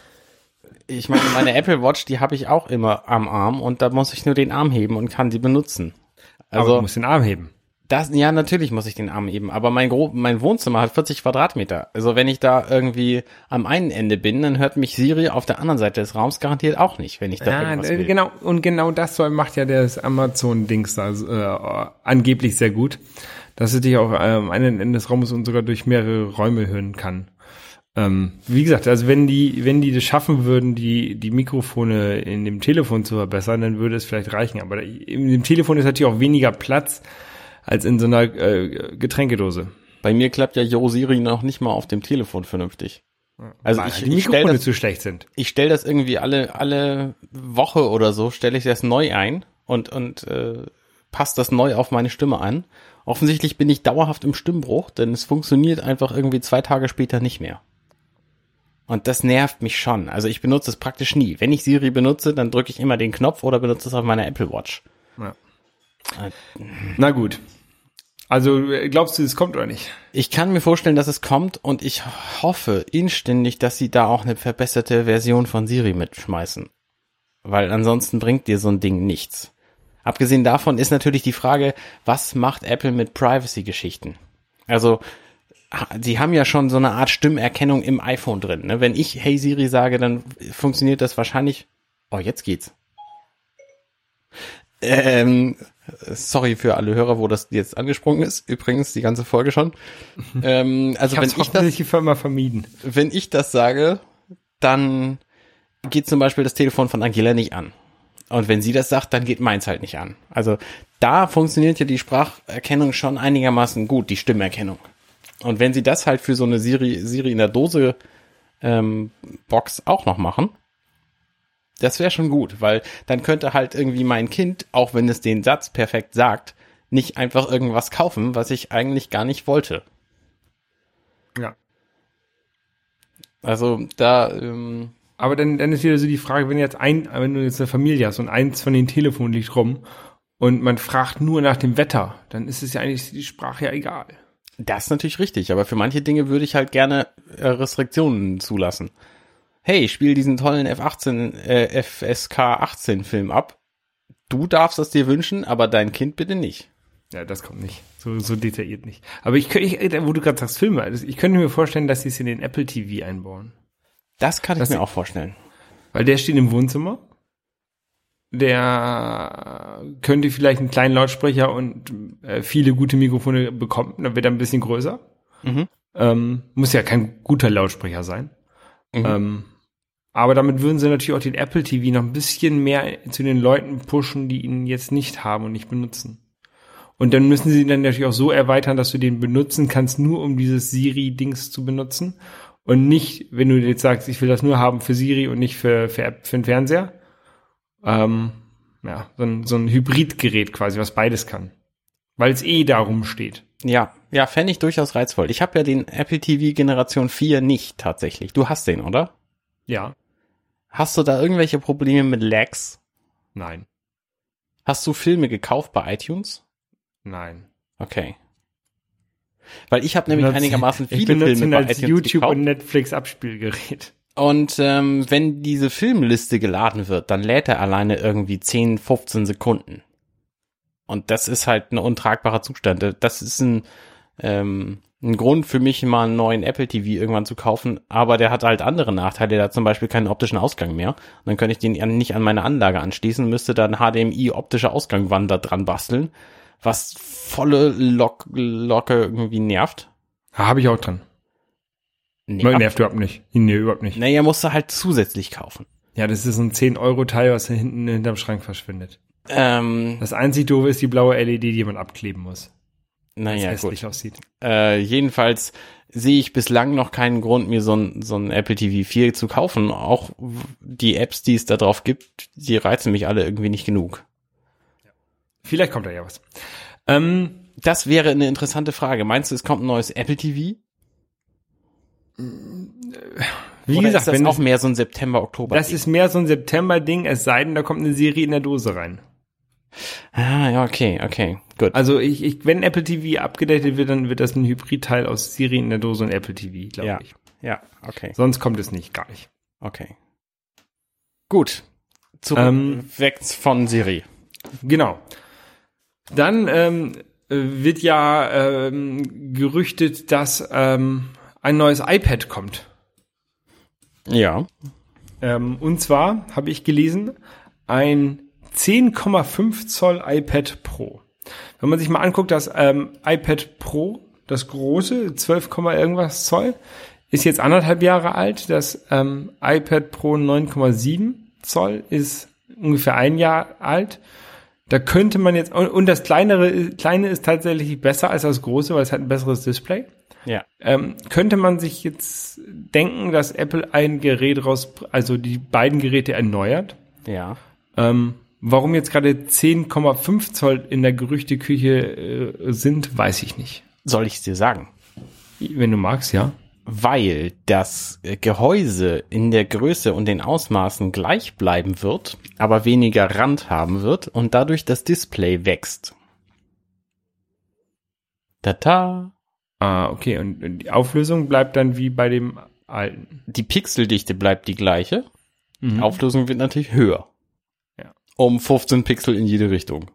ich meine, meine Apple Watch, die habe ich auch immer am Arm und da muss ich nur den Arm heben und kann die benutzen. Aber Also du musst den Arm heben. Das, ja, natürlich muss ich den Arm heben, aber mein, Gro mein Wohnzimmer hat 40 Quadratmeter. Also wenn ich da irgendwie am einen Ende bin, dann hört mich Siri auf der anderen Seite des Raums garantiert auch nicht, wenn ich da Ja, irgendwas äh, will. genau, und genau das soll, macht ja das Amazon-Dings da äh, angeblich sehr gut, dass es dich auch äh, am einen Ende des Raumes und sogar durch mehrere Räume hören kann. Ähm, wie gesagt, also wenn die, wenn die das schaffen würden, die, die Mikrofone in dem Telefon zu verbessern, dann würde es vielleicht reichen. Aber in dem Telefon ist natürlich auch weniger Platz als in so einer äh, Getränkedose. Bei mir klappt ja Yo Siri noch nicht mal auf dem Telefon vernünftig. Also Weil ich, die ich stelle Mikrofone das, zu schlecht sind. ich stell das irgendwie alle, alle Woche oder so, stelle ich das neu ein und, und äh, passe das neu auf meine Stimme an. Offensichtlich bin ich dauerhaft im Stimmbruch, denn es funktioniert einfach irgendwie zwei Tage später nicht mehr. Und das nervt mich schon. Also ich benutze es praktisch nie. Wenn ich Siri benutze, dann drücke ich immer den Knopf oder benutze es auf meiner Apple Watch. Ja. Na gut. Also äh, glaubst du, es kommt oder nicht? Ich kann mir vorstellen, dass es kommt und ich hoffe inständig, dass sie da auch eine verbesserte Version von Siri mitschmeißen. Weil ansonsten bringt dir so ein Ding nichts. Abgesehen davon ist natürlich die Frage, was macht Apple mit Privacy-Geschichten? Also, sie haben ja schon so eine Art Stimmerkennung im iPhone drin. Ne? Wenn ich Hey Siri sage, dann funktioniert das wahrscheinlich. Oh, jetzt geht's. Ähm, sorry für alle Hörer, wo das jetzt angesprungen ist. Übrigens die ganze Folge schon. ähm, also Ich wenn ich das, die Firma vermieden. wenn ich das sage, dann geht zum Beispiel das Telefon von Angela nicht an. Und wenn sie das sagt, dann geht meins halt nicht an. Also da funktioniert ja die Spracherkennung schon einigermaßen gut, die Stimmerkennung. Und wenn sie das halt für so eine Siri, Siri in der Dose ähm, Box auch noch machen, das wäre schon gut, weil dann könnte halt irgendwie mein Kind, auch wenn es den Satz perfekt sagt, nicht einfach irgendwas kaufen, was ich eigentlich gar nicht wollte. Ja. Also da, ähm, Aber dann, dann ist wieder so die Frage, wenn jetzt ein, wenn du jetzt eine Familie hast und eins von den Telefonen liegt rum und man fragt nur nach dem Wetter, dann ist es ja eigentlich die Sprache ja egal. Das ist natürlich richtig, aber für manche Dinge würde ich halt gerne äh, Restriktionen zulassen. Hey, spiel diesen tollen F18, äh, FSK 18 Film ab. Du darfst es dir wünschen, aber dein Kind bitte nicht. Ja, das kommt nicht. So, so detailliert nicht. Aber ich, könnte- ich wo du gerade sagst Filme, ich könnte mir vorstellen, dass sie es in den Apple TV einbauen. Das kann ich Das- mir auch vorstellen. Weil der steht im Wohnzimmer. Der könnte vielleicht einen kleinen Lautsprecher und äh, viele gute Mikrofone bekommen. Dann wird er ein bisschen größer. Mhm. Ähm, muss ja kein guter Lautsprecher sein. Mhm. Ähm, aber damit würden sie natürlich auch den Apple TV noch ein bisschen mehr zu den Leuten pushen, die ihn jetzt nicht haben und nicht benutzen. Und dann müssen sie ihn dann natürlich auch so erweitern, dass du den benutzen kannst, nur um dieses Siri-Dings zu benutzen. Und nicht, wenn du jetzt sagst, ich will das nur haben für Siri und nicht für, für, App, für den Fernseher. Ähm, ja, so ein, so ein Hybridgerät quasi, was beides kann. Weil es eh darum steht. Ja, ja, fände ich durchaus reizvoll. Ich habe ja den Apple TV Generation 4 nicht tatsächlich. Du hast den, oder? Ja. Hast du da irgendwelche Probleme mit Lags? Nein. Hast du Filme gekauft bei iTunes? Nein. Okay. Weil ich habe nämlich einigermaßen ich viele benutze Filme bei als iTunes YouTube gekauft. und Netflix Abspielgerät. Und ähm, wenn diese Filmliste geladen wird, dann lädt er alleine irgendwie 10, 15 Sekunden. Und das ist halt ein untragbarer Zustand. Das ist ein, ähm, ein Grund für mich, mal einen neuen Apple TV irgendwann zu kaufen. Aber der hat halt andere Nachteile. Der hat zum Beispiel keinen optischen Ausgang mehr. Und dann könnte ich den nicht an meine Anlage anschließen, müsste dann HDMI optische Ausgangwand da dran basteln, was volle Lock Locke irgendwie nervt. Habe ich auch dran. Nee, nervt überhaupt nicht. Nee, überhaupt nicht. naja, musst du halt zusätzlich kaufen. Ja, das ist ein 10-Euro-Teil, was hinten hinterm Schrank verschwindet. Ähm, Das einzig doofe ist die blaue LED, die man abkleben muss. Naja, hässlich gut. aussieht. Äh, jedenfalls sehe ich bislang noch keinen Grund, mir so ein, so ein Apple TV 4 zu kaufen. Auch die Apps, die es da drauf gibt, die reizen mich alle irgendwie nicht genug. Vielleicht kommt da ja was. Ähm, Das wäre eine interessante Frage. Meinst du, es kommt ein neues Apple TV? Wie Oder gesagt, ist das wenn auch mehr so ein September, Oktober? das ist mehr so ein September-Ding, es sei denn, da kommt eine Serie in der Dose rein. ah, ja, okay, okay, gut. Also ich, ich, wenn Apple TV abgedatet wird, dann wird das ein Hybridteil aus Siri in der Dose und Apple TV, glaube Ja. ich. ja, okay, Sonst kommt es nicht, gar nicht. okay. Gut. Zurück Ähm, weg von Siri. Genau. Dann ähm, äh, wird ja ähm, gerüchtet, dass ähm, ein neues iPad kommt. Ja. Ähm, und zwar habe ich gelesen, ein 10,5 Zoll iPad Pro. Wenn man sich mal anguckt, das ähm, iPad Pro, das große, 12, irgendwas Zoll, ist jetzt anderthalb Jahre alt. Das ähm, iPad Pro 9,7 Zoll ist ungefähr ein Jahr alt. Da könnte man jetzt, und und das kleinere, kleine ist tatsächlich besser als das große, weil es hat ein besseres Display. Ja. Ähm, könnte man sich jetzt denken, dass Apple ein Gerät raus, also die beiden Geräte erneuert? Ja. Ähm, warum jetzt gerade 10,5 Zoll in der Gerüchteküche äh, sind, weiß ich nicht. Soll ich es dir sagen? Wenn du magst, ja. weil das Gehäuse in der Größe und den Ausmaßen gleich bleiben wird, aber weniger Rand haben wird und dadurch das Display wächst. Tata. Ah, okay. Und, und die Auflösung bleibt dann wie bei dem alten. Die Pixeldichte bleibt die gleiche. Die Mhm. Auflösung wird natürlich höher. Ja. Um 15 Pixel in jede Richtung.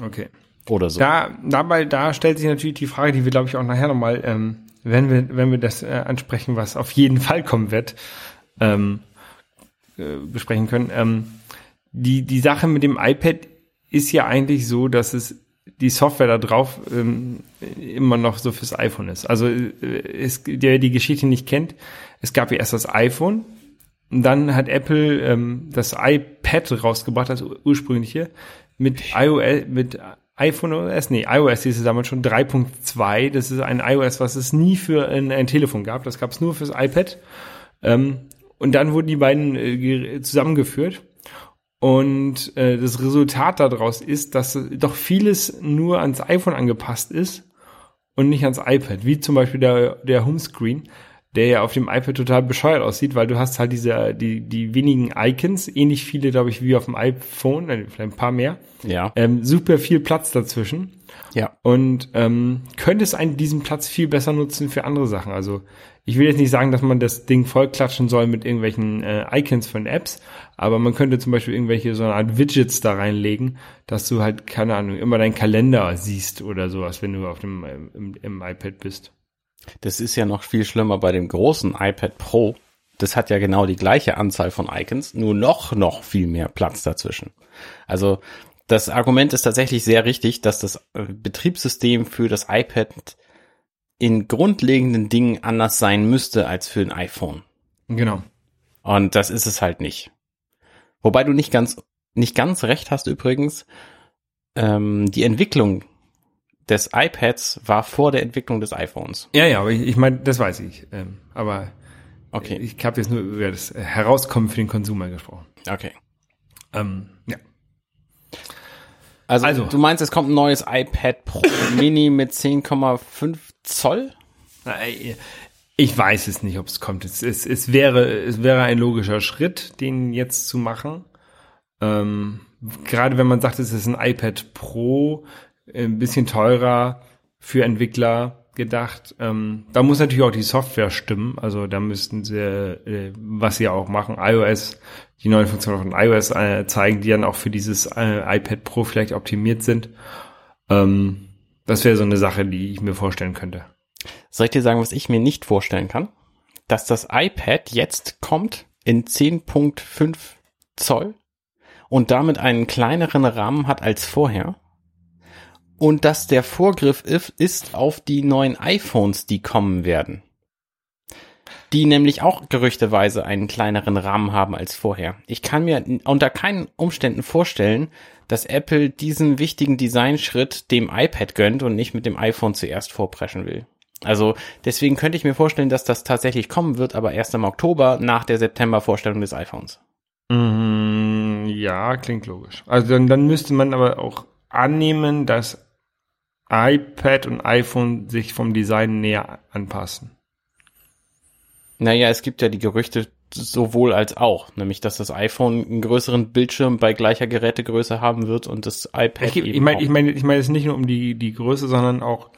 Okay. Oder so. Da, dabei, da stellt sich natürlich die Frage, die wir, glaube ich, auch nachher nochmal, ähm, wenn wir, wenn wir das äh, ansprechen, was auf jeden Fall kommen wird, ähm, äh, besprechen können. Ähm, die, die Sache mit dem iPad ist ja eigentlich so, dass es die Software da drauf ähm, immer noch so fürs iPhone ist. Also äh, es, der die Geschichte nicht kennt, es gab ja erst das iPhone, und dann hat Apple ähm, das iPad rausgebracht, das ursprüngliche, mit iOS, mit iPhone OS, nee, iOS hieß es damals schon 3.2. Das ist ein iOS, was es nie für ein, ein Telefon gab. Das gab es nur fürs iPad. Ähm, und dann wurden die beiden äh, ge- zusammengeführt. Und äh, das Resultat daraus ist, dass doch vieles nur ans iPhone angepasst ist und nicht ans iPad. Wie zum Beispiel der, der Homescreen, der ja auf dem iPad total bescheuert aussieht, weil du hast halt diese, die, die wenigen Icons, ähnlich viele, glaube ich, wie auf dem iPhone, äh, vielleicht ein paar mehr, ja. ähm, super viel Platz dazwischen Ja. und ähm, könntest einen diesen Platz viel besser nutzen für andere Sachen. Also ich will jetzt nicht sagen, dass man das Ding vollklatschen soll mit irgendwelchen äh, Icons von Apps, aber man könnte zum Beispiel irgendwelche so eine Art Widgets da reinlegen, dass du halt, keine Ahnung, immer deinen Kalender siehst oder sowas, wenn du auf dem im, im iPad bist. Das ist ja noch viel schlimmer bei dem großen iPad Pro. Das hat ja genau die gleiche Anzahl von Icons, nur noch, noch viel mehr Platz dazwischen. Also das Argument ist tatsächlich sehr richtig, dass das äh, Betriebssystem für das iPad in grundlegenden Dingen anders sein müsste als für ein iPhone. Genau. Und das ist es halt nicht. Wobei du nicht ganz, nicht ganz recht hast übrigens. Ähm, die Entwicklung des iPads war vor der Entwicklung des iPhones. Ja, ja, aber ich, ich meine, das weiß ich. Ähm, aber Okay, ich habe jetzt nur über das Herauskommen für den Konsumer gesprochen. okay. Ähm, ja. Also, Also. du meinst, es kommt ein neues iPad Pro Mini mit 10,5 Zoll? Äh, Ich weiß es nicht, ob es kommt. Es, es, es, wäre, es wäre ein logischer Schritt, den jetzt zu machen. Ähm, gerade wenn man sagt, es ist ein iPad Pro, äh, ein bisschen teurer für Entwickler gedacht. Ähm, da muss natürlich auch die Software stimmen. Also da müssten sie, äh, was sie auch machen, iOS, die neuen Funktionen von iOS äh, zeigen, die dann auch für dieses äh, iPad Pro vielleicht optimiert sind. Ähm, das wäre so eine Sache, die ich mir vorstellen könnte. Soll ich dir sagen, was ich mir nicht vorstellen kann? Dass das iPad jetzt kommt in 10.5 Zoll und damit einen kleineren Rahmen hat als vorher. Und dass der Vorgriff if- ist auf die neuen iPhones, die kommen werden. Die nämlich auch gerüchteweise einen kleineren Rahmen haben als vorher. Ich kann mir unter keinen Umständen vorstellen, dass Apple diesen wichtigen Designschritt dem iPad gönnt und nicht mit dem iPhone zuerst vorpreschen will. Also deswegen könnte ich mir vorstellen, dass das tatsächlich kommen wird, aber erst im Oktober nach der September-Vorstellung des iPhones. Mm, Ja, klingt logisch. Also dann, dann müsste man aber auch annehmen, dass iPad und iPhone sich vom Design näher anpassen. Naja, es gibt ja die Gerüchte sowohl als auch, nämlich dass das iPhone einen größeren Bildschirm bei gleicher Gerätegröße haben wird und das iPad Ich, ich meine, ich meine, ich meine es nicht nur um die die Größe, sondern auch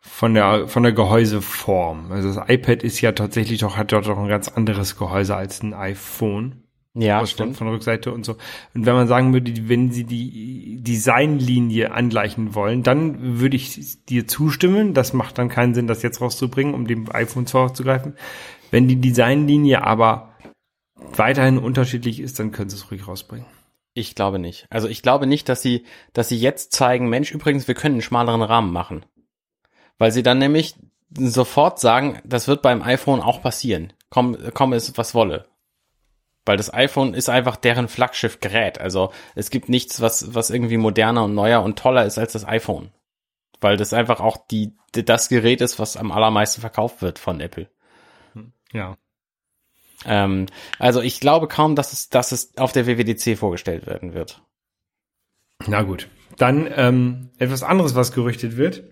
von der von der Gehäuseform. Also das iPad ist ja tatsächlich doch hat dort doch ein ganz anderes Gehäuse als ein iPhone. ja, von, stimmt. von Rückseite und so. Und wenn man sagen würde, wenn sie die Designlinie angleichen wollen, dann würde ich dir zustimmen. Das macht dann keinen Sinn, das jetzt rauszubringen, um dem iPhone vorzugreifen. Wenn die Designlinie aber weiterhin unterschiedlich ist, dann können sie es ruhig rausbringen. Ich glaube nicht. Also ich glaube nicht, dass sie, dass sie jetzt zeigen, Mensch, übrigens, wir können einen schmaleren Rahmen machen. Weil sie dann nämlich sofort sagen, das wird beim iPhone auch passieren. Komm, komm es, was wolle. Weil das iPhone ist einfach deren Flaggschiff-Gerät. Also es gibt nichts, was, was irgendwie moderner und neuer und toller ist als das iPhone. Weil das einfach auch die, das Gerät ist, was am allermeisten verkauft wird von Apple. Ja. Ähm, also ich glaube kaum, dass es, dass es auf der WWDC vorgestellt werden wird. Na gut. Dann ähm, etwas anderes, was gerüchtet wird.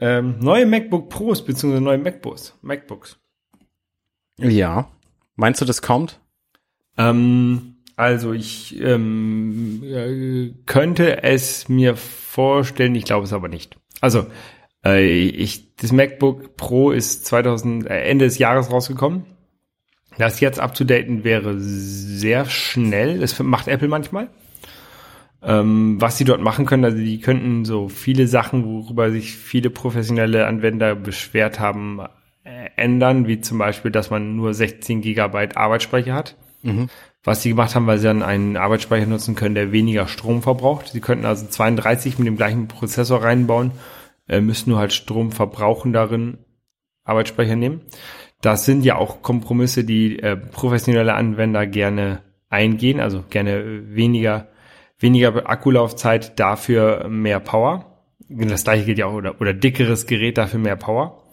Ähm, neue MacBook Pros beziehungsweise neue MacBooks. MacBooks. Ja. Meinst du, das kommt? Ähm, also ich ähm, äh, könnte es mir vorstellen, ich glaube es aber nicht. Also äh, ich, das MacBook Pro ist 2000 äh, Ende des Jahres rausgekommen. Das jetzt abzudaten wäre sehr schnell. Das macht Apple manchmal. Ähm, was sie dort machen können, also die könnten so viele Sachen, worüber sich viele professionelle Anwender beschwert haben, äh, ändern, wie zum Beispiel, dass man nur 16 Gigabyte Arbeitsspeicher hat. Was sie gemacht haben, weil sie dann einen Arbeitsspeicher nutzen können, der weniger Strom verbraucht. Sie könnten also 32 mit dem gleichen Prozessor reinbauen, äh, müssen nur halt Strom verbrauchen darin Arbeitsspeicher nehmen. Das sind ja auch Kompromisse, die äh, professionelle Anwender gerne eingehen, also gerne weniger weniger Akkulaufzeit, dafür mehr Power. Das gleiche gilt ja auch, oder, oder dickeres Gerät, dafür mehr Power.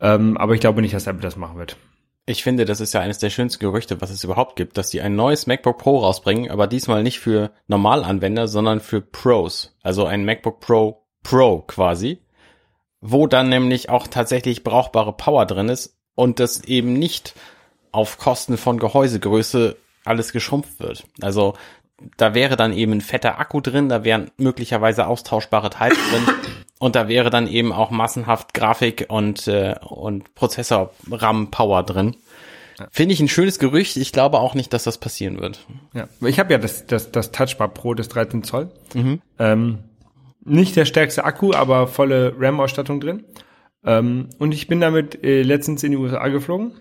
Ähm, aber ich glaube nicht, dass Apple das machen wird. Ich finde, das ist ja eines der schönsten Gerüchte, was es überhaupt gibt, dass die ein neues MacBook Pro rausbringen, aber diesmal nicht für Normalanwender, sondern für Pros. Also ein MacBook Pro Pro quasi, wo dann nämlich auch tatsächlich brauchbare Power drin ist und das eben nicht auf Kosten von Gehäusegröße alles geschrumpft wird. Also da wäre dann eben ein fetter Akku drin, da wären möglicherweise austauschbare Teile drin und da wäre dann eben auch massenhaft Grafik und, äh, und Prozessor RAM Power drin. Finde ich ein schönes Gerücht. Ich glaube auch nicht, dass das passieren wird. Ja. Ich habe ja das, das, das Touchbar Pro des 13 Zoll. Ähm, nicht der stärkste Akku, aber volle RAM-Ausstattung drin. Ähm, und ich bin damit äh, letztens in die USA geflogen.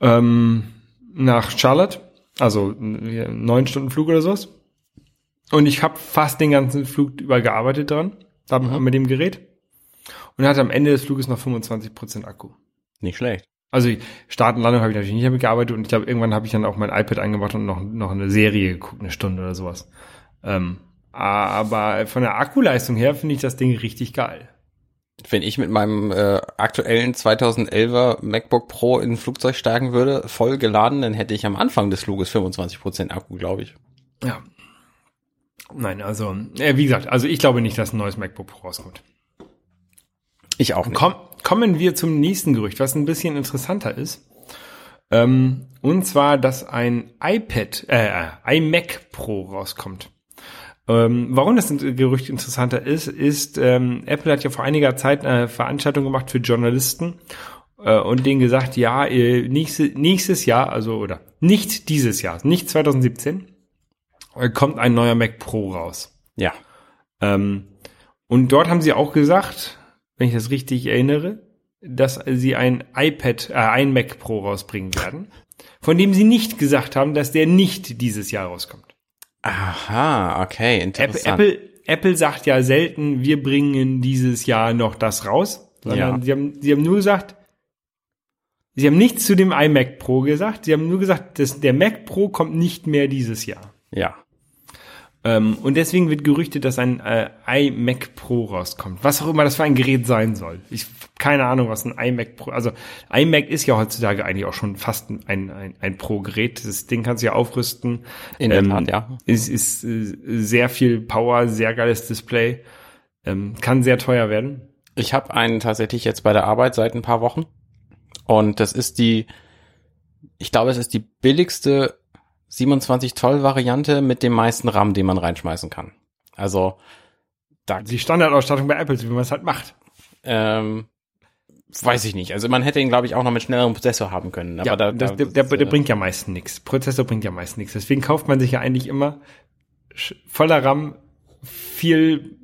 Ähm, nach Charlotte. Also äh, neun Stunden Flug oder sowas. Und ich habe fast den ganzen Flug über gearbeitet dran, da mit dem Gerät. Und hatte am Ende des Fluges noch 25% Akku. Nicht schlecht. Also Start und Landung habe ich natürlich nicht damit gearbeitet und ich glaube, irgendwann habe ich dann auch mein iPad eingebaut und noch, noch eine Serie geguckt, eine Stunde oder sowas. Ähm, aber von der Akkuleistung her finde ich das Ding richtig geil. Wenn ich mit meinem äh, aktuellen 2011er MacBook Pro in ein Flugzeug steigen würde, voll geladen, dann hätte ich am Anfang des Fluges 25% Akku, glaube ich. Ja. Nein, also, äh, wie gesagt, also ich glaube nicht, dass ein neues MacBook Pro rauskommt. Ich auch nicht. Komm, kommen wir zum nächsten Gerücht, was ein bisschen interessanter ist. Ähm, und zwar, dass ein iPad, äh, iMac Pro rauskommt. Ähm, warum das Gerücht interessanter ist, ist, ähm, Apple hat ja vor einiger Zeit eine Veranstaltung gemacht für Journalisten äh, und denen gesagt, ja, nächste, nächstes Jahr, also oder nicht dieses Jahr, nicht 2017, äh, kommt ein neuer Mac Pro raus. Ja. Ähm, und dort haben sie auch gesagt, wenn ich das richtig erinnere, dass sie ein iPad, äh, ein Mac Pro rausbringen werden, von dem sie nicht gesagt haben, dass der nicht dieses Jahr rauskommt. Aha, okay, Apple, interessant. Apple, Apple sagt ja selten, wir bringen dieses Jahr noch das raus, sondern Ja. sie, haben, sie haben nur gesagt, sie haben nichts zu dem iMac Pro gesagt, sie haben nur gesagt, dass der Mac Pro kommt nicht mehr dieses Jahr. ja. Ähm, und deswegen wird gerüchtet, dass ein äh, iMac Pro rauskommt. Was auch immer das für ein Gerät sein soll. Ich keine Ahnung, was ein iMac Pro, also iMac ist ja heutzutage eigentlich auch schon fast ein, ein, ein Pro-Gerät. Das Ding kannst du ja aufrüsten. In der Ähm, Tat, ja. Es ist äh, sehr viel Power, sehr geiles Display. Ähm, kann sehr teuer werden. Ich habe einen tatsächlich jetzt bei der Arbeit seit ein paar Wochen. Und das ist die, ich glaube, es ist die billigste 27 Zoll Variante mit dem meisten RAM, den man reinschmeißen kann. Also, da, Die Standardausstattung bei Apple, wie man es halt macht. ähm, weiß ich nicht. Also man hätte ihn, glaube ich, auch noch mit schnellerem Prozessor haben können. Aber ja, da, das, da, der, der, der äh, bringt ja meistens nichts. Prozessor bringt ja meistens nichts. Deswegen kauft man sich ja eigentlich immer voller RAM, viel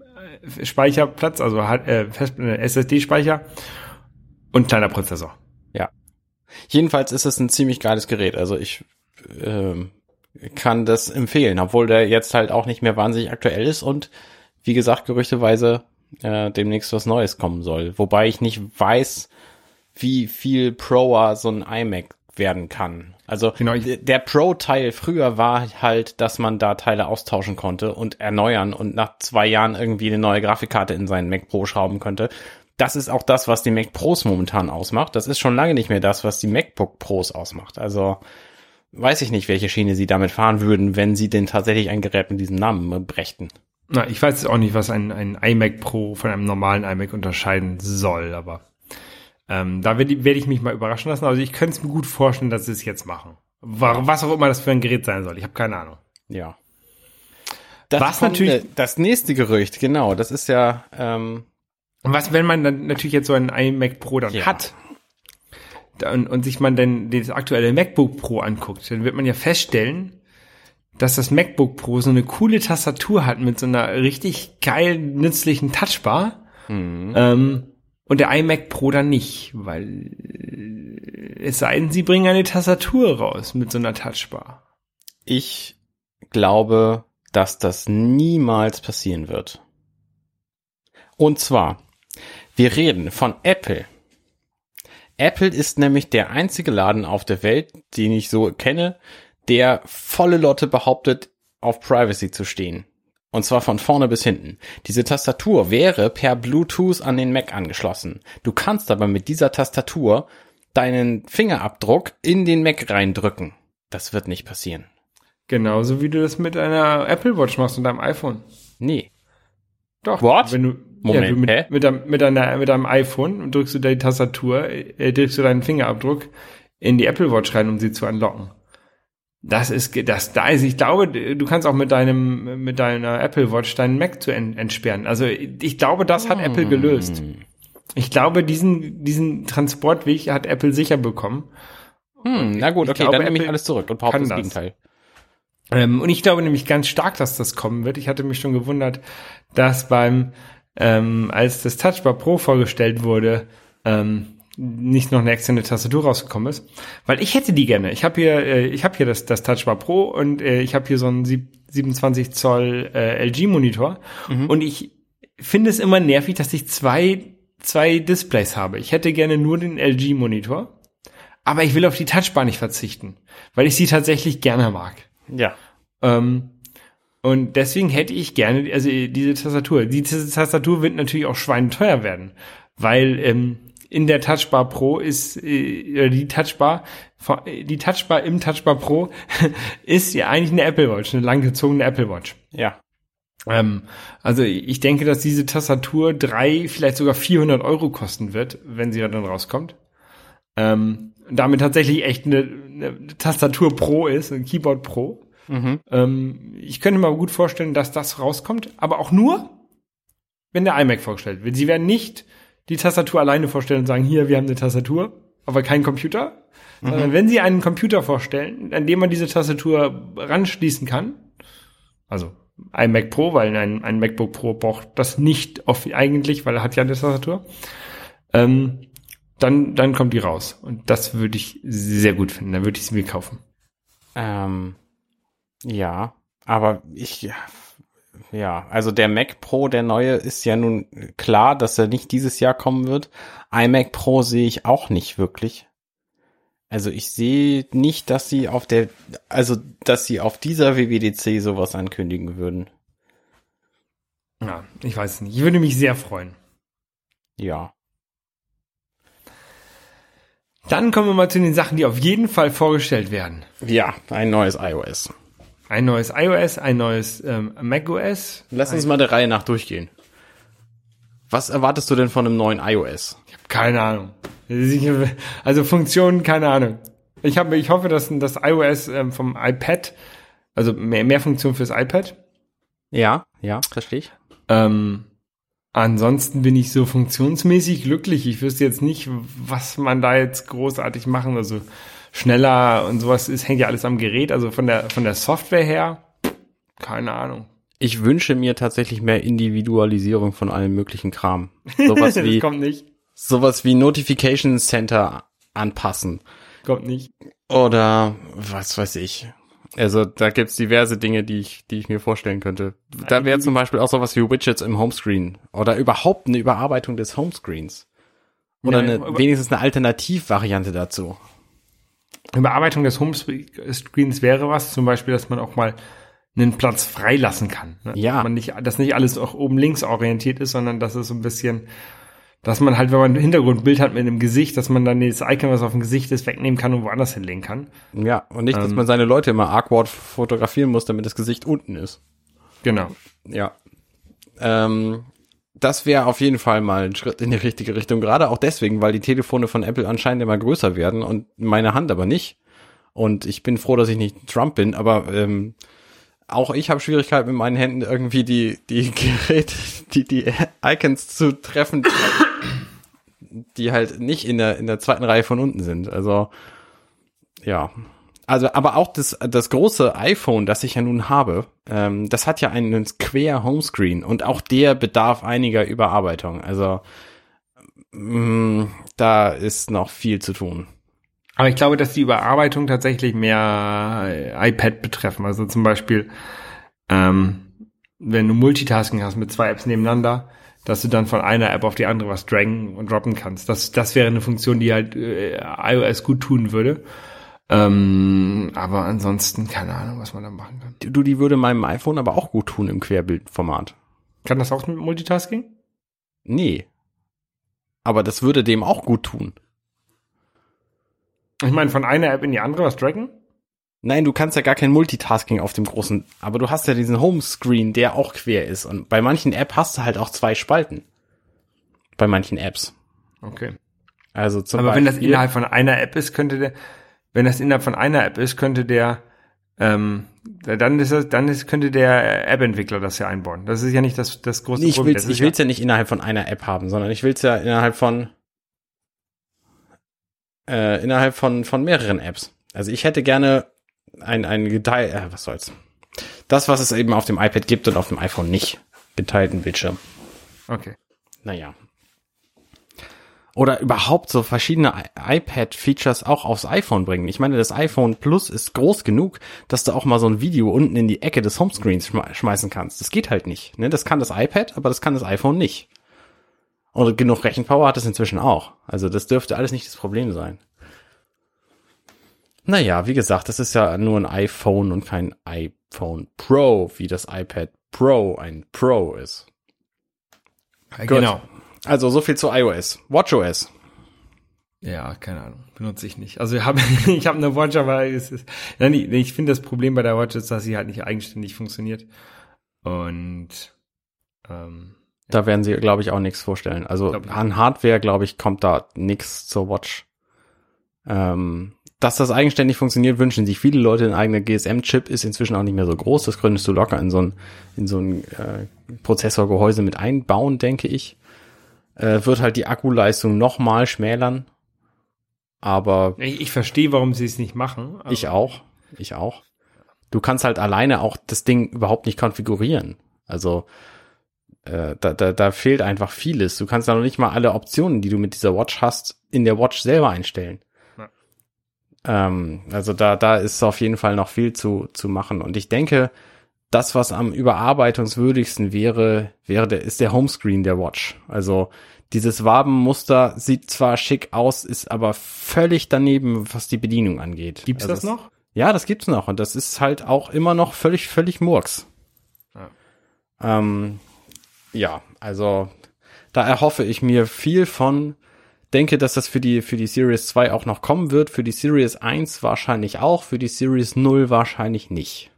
äh, Speicherplatz, also hat, äh, Fest- äh, SSD-Speicher und kleiner Prozessor. Ja. Jedenfalls ist es ein ziemlich geiles Gerät. Also ich ähm, kann das empfehlen, obwohl der jetzt halt auch nicht mehr wahnsinnig aktuell ist und wie gesagt, gerüchteweise äh, demnächst was Neues kommen soll. Wobei ich nicht weiß, wie viel Proer so ein iMac werden kann. Also Genau, der Pro-Teil früher war halt, dass man da Teile austauschen konnte und erneuern und nach zwei Jahren irgendwie eine neue Grafikkarte in seinen Mac Pro schrauben könnte. Das ist auch das, was die Mac Pros momentan ausmacht. Das ist schon lange nicht mehr das, was die MacBook Pros ausmacht. Also weiß ich nicht, welche Schiene sie damit fahren würden, wenn sie denn tatsächlich ein Gerät mit diesem Namen brächten. Na, ich weiß jetzt auch nicht, was ein, ein iMac Pro von einem normalen iMac unterscheiden soll, aber ähm, da werde werd ich mich mal überraschen lassen. Also ich könnte es mir gut vorstellen, dass sie es jetzt machen. Wa- Was auch immer das für ein Gerät sein soll. Ich habe keine Ahnung. Ja. Das Was natürlich- äh, das nächste Gerücht, genau, das ist ja ähm, Und was, wenn man dann natürlich jetzt so einen iMac Pro dann Ja. hat und, und sich man dann das aktuelle MacBook Pro anguckt, dann wird man ja feststellen, dass das MacBook Pro so eine coole Tastatur hat mit so einer richtig geilen, nützlichen Touchbar. Ähm, und der iMac Pro dann nicht, weil äh, es sei denn, sie bringen eine Tastatur raus mit so einer Touchbar. ich glaube, dass das niemals passieren wird. Und zwar, wir reden von Apple. Apple ist nämlich der einzige Laden auf der Welt, den ich so kenne, der volle Lotte behauptet, auf Privacy zu stehen. Und zwar von vorne bis hinten. Diese Tastatur wäre per Bluetooth an den Mac angeschlossen. Du kannst aber mit dieser Tastatur deinen Fingerabdruck in den Mac reindrücken. Das wird nicht passieren. Genauso wie du das mit einer Apple Watch machst und deinem iPhone. Nee. Doch. What? Wenn du, Moment, ja, mit, hä? mit, deinem, mit, deiner, mit deinem iPhone und drückst du die Tastatur, äh, drückst du deinen Fingerabdruck in die Apple Watch rein, um sie zu unlocken. Das ist, das, da ist, ich glaube, du kannst auch mit deinem, mit deiner Apple Watch deinen Mac zu en, entsperren. Also, ich glaube, das hat Apple gelöst. Ich glaube, diesen, diesen Transportweg hat Apple sicher bekommen. Hm, na gut, Ich okay, glaube, dann nehme ich Apple alles zurück und behaupte das das. Gegenteil. Ähm, und ich glaube nämlich ganz stark, dass das kommen wird. Ich hatte mich schon gewundert, dass beim, ähm, als das Touchbar Pro vorgestellt wurde, ähm, nicht noch eine externe Tastatur rausgekommen ist, weil ich hätte die gerne. Ich habe hier, äh, ich habe hier das, das Touchbar Pro und äh, ich habe hier so einen sieb- 27 Zoll äh, LG Monitor und ich finde es immer nervig, dass ich zwei zwei Displays habe. Ich hätte gerne nur den LG Monitor, aber ich will auf die Touchbar nicht verzichten, weil ich sie tatsächlich gerne mag. Ja. Ähm, Und deswegen hätte ich gerne, also diese Tastatur. Diese Tastatur wird natürlich auch schweineteuer werden, weil ähm, in der Touchbar Pro ist äh, die Touchbar die Touchbar im Touchbar Pro ist ja eigentlich eine Apple Watch, eine langgezogene Apple Watch. Ja. Ähm, also ich denke, dass diese Tastatur drei, vielleicht sogar 400 Euro kosten wird, wenn sie dann rauskommt. Ähm, damit tatsächlich echt eine, eine Tastatur Pro ist, ein Keyboard Pro. Mhm. Ähm, ich könnte mir gut vorstellen, dass das rauskommt, aber auch nur, wenn der iMac vorgestellt wird. Sie werden nicht die Tastatur alleine vorstellen und sagen, hier, wir haben eine Tastatur, aber kein Computer. Mhm. Wenn Sie einen Computer vorstellen, an dem man diese Tastatur ranschließen kann, also ein Mac Pro, weil ein, ein MacBook Pro braucht das nicht auf, eigentlich, weil er hat ja eine Tastatur. Ähm, dann, dann kommt die raus. Und das würde ich sehr gut finden. Dann würde ich sie mir kaufen. Ähm, ja, aber ich, ja, also der Mac Pro, der neue, ist ja nun klar, dass er nicht dieses Jahr kommen wird. iMac Pro sehe ich auch nicht wirklich. Also ich sehe nicht, dass sie auf der, also dass sie auf dieser WWDC sowas ankündigen würden. Ja, ich weiß nicht. Ich würde mich sehr freuen. Ja. Dann kommen wir mal zu den Sachen, die auf jeden Fall vorgestellt werden. Ja, ein neues iOS. Ein neues iOS, ein neues ähm, macOS. Lass uns mal der Reihe nach durchgehen. Was erwartest du denn von einem neuen iOS? Ich habe keine Ahnung. Also Funktionen, keine Ahnung. Ich habe, ich hoffe, dass das iOS ähm, vom iPad, also mehr, mehr Funktionen fürs iPad. Ja, ja, verstehe ich. Ähm, ansonsten bin ich so funktionsmäßig glücklich. Ich wüsste jetzt nicht, was man da jetzt großartig machen. Also schneller und sowas ist, hängt ja alles am Gerät. Also von der, von der Software her, keine Ahnung. Ich wünsche mir tatsächlich mehr Individualisierung von allem möglichen Kram. Sowas wie, das kommt nicht. sowas wie Notification Center anpassen. Kommt nicht. Oder was weiß ich. Also da gibt's diverse Dinge, die ich, die ich mir vorstellen könnte. Da wäre zum Beispiel auch sowas wie Widgets im Homescreen oder überhaupt eine Überarbeitung des Homescreens. Oder eine, wenigstens eine Alternativvariante dazu. Überarbeitung des Homescreens wäre was, zum Beispiel, dass man auch mal einen Platz freilassen kann. Ne? Ja. Dass Man nicht, dass nicht alles auch oben links orientiert ist, sondern dass es so ein bisschen, dass man halt, wenn man ein Hintergrundbild hat mit einem Gesicht, dass man dann das Icon, was auf dem Gesicht ist, wegnehmen kann und woanders hinlegen kann. Ja, und nicht, dass Ähm. man seine Leute immer awkward fotografieren muss, damit das Gesicht unten ist. Genau. Ja. Ähm, das wäre auf jeden Fall mal ein Schritt in die richtige Richtung. Gerade auch deswegen, weil die Telefone von Apple anscheinend immer größer werden und meine Hand aber nicht. Und ich bin froh, dass ich nicht Trump bin, aber ähm, auch ich habe Schwierigkeiten mit meinen Händen irgendwie die die Geräte, die die Icons zu treffen, die halt nicht in der in der zweiten Reihe von unten sind. Also ja. Also, aber auch das, das große iPhone, das ich ja nun habe, ähm, das hat ja einen Square Homescreen und auch der bedarf einiger Überarbeitung. Also, mh, da ist noch viel zu tun. Aber ich glaube, dass die Überarbeitung tatsächlich mehr äh, iPad betreffen. Also zum Beispiel, ähm, wenn du Multitasking hast mit zwei Apps nebeneinander, dass du dann von einer App auf die andere was draggen und droppen kannst. Das, das wäre eine Funktion, die halt äh, iOS gut tun würde. Ähm, aber ansonsten keine Ahnung, was man da machen kann. Du, die würde meinem iPhone aber auch gut tun im Querbildformat. Kann das auch mit Multitasking? Nee. Aber das würde dem auch gut tun. Ich meine, von einer App in die andere was draggen? Nein, du kannst ja gar kein Multitasking auf dem großen, aber du hast ja diesen Homescreen, der auch quer ist. Und bei manchen App hast du halt auch zwei Spalten. Bei manchen Apps. Okay. Also zum Aber wenn das Beispiel- innerhalb von einer App ist, könnte der, wenn das innerhalb von einer App ist, könnte der, ähm, dann ist das, dann ist, könnte der App-Entwickler das ja einbauen. Das ist ja nicht das, das große ich Problem. will's, ich will's ja nicht innerhalb von einer App haben, sondern ich will's ja innerhalb von äh, innerhalb von von mehreren Apps. Also ich hätte gerne ein ein geteilt, äh, was soll's. Das, was es eben auf dem iPad gibt und auf dem iPhone nicht, geteilten Bildschirm. Okay. Naja. Oder überhaupt so verschiedene iPad-Features auch aufs iPhone bringen. Ich meine, das iPhone Plus ist groß genug, dass du auch mal so ein Video unten in die Ecke des Homescreens schme schmeißen kannst. Das geht halt nicht. Ne? Das kann das iPad, aber das kann das iPhone nicht. Und genug Rechenpower hat es inzwischen auch. Also das dürfte alles nicht das Problem sein. Naja, wie gesagt, das ist ja nur ein iPhone und kein iPhone Pro, wie das iPad Pro ein Pro ist. Genau. Also so viel zu iOS. WatchOS. Ja, keine Ahnung, benutze ich nicht. Also ich habe ich habe eine Watch, aber es ist, nein, ich, ich finde das Problem bei der Watch ist, dass sie halt nicht eigenständig funktioniert. Und ähm, Da werden sie, glaube ich, auch nichts vorstellen. Also an Hardware, glaube ich, kommt da nichts zur Watch. Ähm, dass das eigenständig funktioniert, wünschen sich viele Leute. Ein eigener GSM-Chip ist inzwischen auch nicht mehr so groß. Das könntest du locker in so ein, in so ein äh, Prozessorgehäuse mit einbauen, denke ich. Äh, wird halt die Akkuleistung nochmal schmälern. Aber ich, ich verstehe, warum sie es nicht machen. ich auch. Ich auch. Du kannst halt alleine auch das Ding überhaupt nicht konfigurieren. Also äh, da, da, da fehlt einfach vieles. Du kannst da noch nicht mal alle Optionen, die du mit dieser Watch hast, in der Watch selber einstellen. Ja. Ähm, also da, da ist auf jeden Fall noch viel zu, zu machen. Und ich denke, das, was am überarbeitungswürdigsten wäre, wäre der, ist der Homescreen der Watch. Also dieses Wabenmuster sieht zwar schick aus, ist aber völlig daneben, was die Bedienung angeht. Gibt's also das noch? ja, das gibt's noch und das ist halt auch immer noch völlig, völlig Murks. Ja. Ähm, ja, also da erhoffe ich mir viel von. Denke, dass das für die, für die Series 2 auch noch kommen wird, für die Series 1 wahrscheinlich auch, für die Series 0 wahrscheinlich nicht.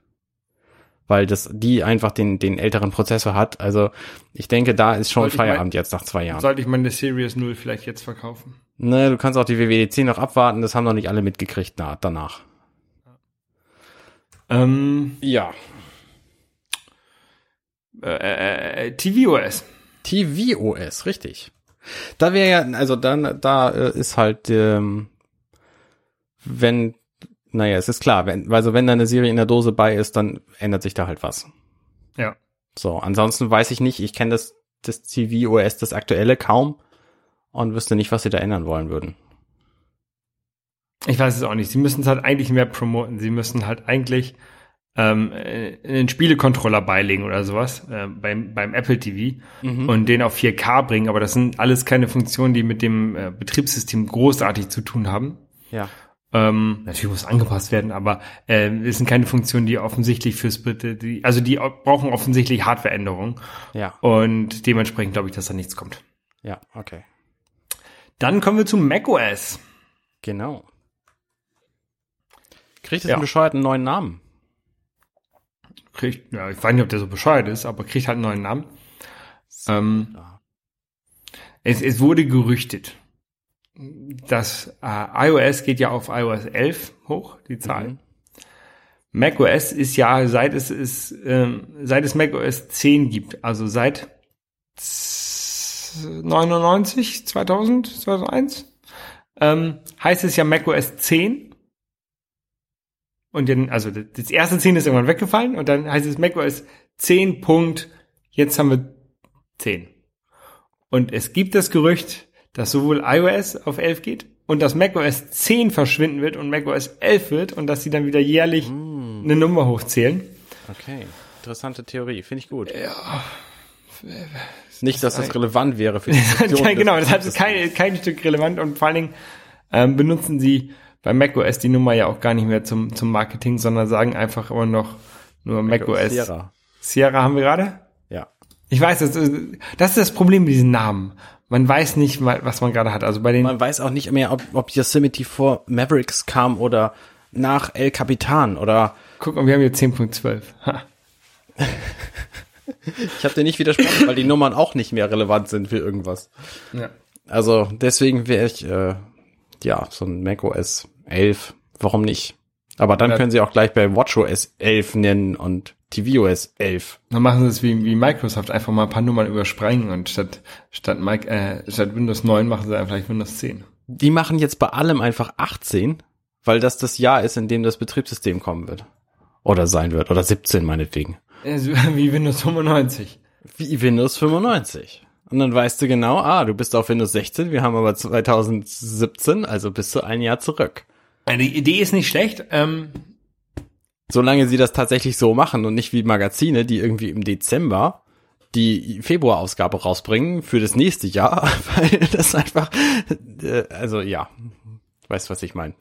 Weil das, die einfach den, den älteren Prozessor hat. Also ich denke, da ist schon Sollte ich mein- Feierabend jetzt nach zwei Jahren. Sollte ich meine Series 0 vielleicht jetzt verkaufen? Ne, du kannst auch die WWDC noch abwarten, das haben noch nicht alle mitgekriegt na, danach. Ähm, Ja. äh, äh, tvOS. TVOS, richtig. Da wäre ja, also dann, da äh, ist halt, ähm, wenn, naja, es ist klar, wenn, also wenn da eine Serie in der Dose bei ist, dann ändert sich da halt was. Ja. So, ansonsten weiß ich nicht, ich kenne das, das TVOS, das aktuelle kaum und wüsste nicht, was sie da ändern wollen würden. Ich weiß es auch nicht. Sie müssen es halt eigentlich mehr promoten. Sie müssen halt eigentlich ähm, äh, einen Spielecontroller beilegen oder sowas äh, beim, beim Apple TV und den auf 4K bringen. Aber das sind alles keine Funktionen, die mit dem äh, Betriebssystem großartig zu tun haben. Ja. Ähm, natürlich muss angepasst werden, aber äh, es sind keine Funktionen, die offensichtlich fürs die, also die brauchen offensichtlich Hardwareänderungen Ja, und dementsprechend glaube ich, dass da nichts kommt. ja, okay. Dann kommen wir zu macOS. Genau. Kriegt es Ja. einen bescheuerten neuen Namen? kriegt, ja, ich weiß nicht, ob der so bescheuert ist, aber kriegt halt einen neuen Namen. Ähm, es, es wurde gerüchtet, dass äh, iOS geht ja auf iOS 11 hoch, die Zahl. Mhm. macOS ist ja, seit es ist, ähm, seit es macOS 10 gibt, also seit 99, 2000, 2001, ähm, heißt es ja macOS 10. Und dann, also das das erste 10 ist irgendwann weggefallen und dann heißt es macOS 10. Punkt, jetzt haben wir 10. Und es gibt das Gerücht, dass sowohl iOS auf 11 geht und dass macOS 10 verschwinden wird und macOS 11 wird und dass sie dann wieder jährlich eine Nummer hochzählen. Okay, interessante Theorie, finde ich gut. Ja. Nicht, dass das relevant wäre für die Kein- des genau, deshalb ist kein, kein Stück relevant und vor allen Dingen ähm, benutzen sie bei macOS die Nummer ja auch gar nicht mehr zum, zum Marketing, sondern sagen einfach immer noch nur macOS. Sierra. Sierra haben wir gerade? Ja. Ich weiß, das, ist- das ist das Problem mit diesen Namen. Man weiß nicht was man gerade hat. Also bei den Man weiß auch nicht mehr, ob, ob Yosemite vor Mavericks kam oder nach El Capitan oder Guck mal, wir haben hier 10.12. Ha. ich habe dir nicht widersprochen, weil die Nummern auch nicht mehr relevant sind für irgendwas. Ja. Also deswegen wäre ich äh, ja so ein macOS 11. Warum nicht? Aber dann Ja. können sie auch gleich bei WatchOS 11 nennen und tvOS 11. Dann machen sie es wie, wie Microsoft, einfach mal ein paar Nummern überspringen und statt, statt, Mic- äh, statt Windows 9 machen sie einfach vielleicht Windows 10. Die machen jetzt bei allem einfach 18, weil das das Jahr ist, in dem das Betriebssystem kommen wird. Oder sein wird. Oder 17 meinetwegen. Wie Windows 95. Wie Windows 95. Und dann weißt du genau, ah, du bist auf Windows 16, wir haben aber 2017, also bist du ein Jahr zurück. Die Idee ist nicht schlecht. Ähm, Solange sie das tatsächlich so machen und nicht wie Magazine, die irgendwie im Dezember die Februarausgabe rausbringen für das nächste Jahr, weil das einfach, äh, also ja, weißt was ich meine.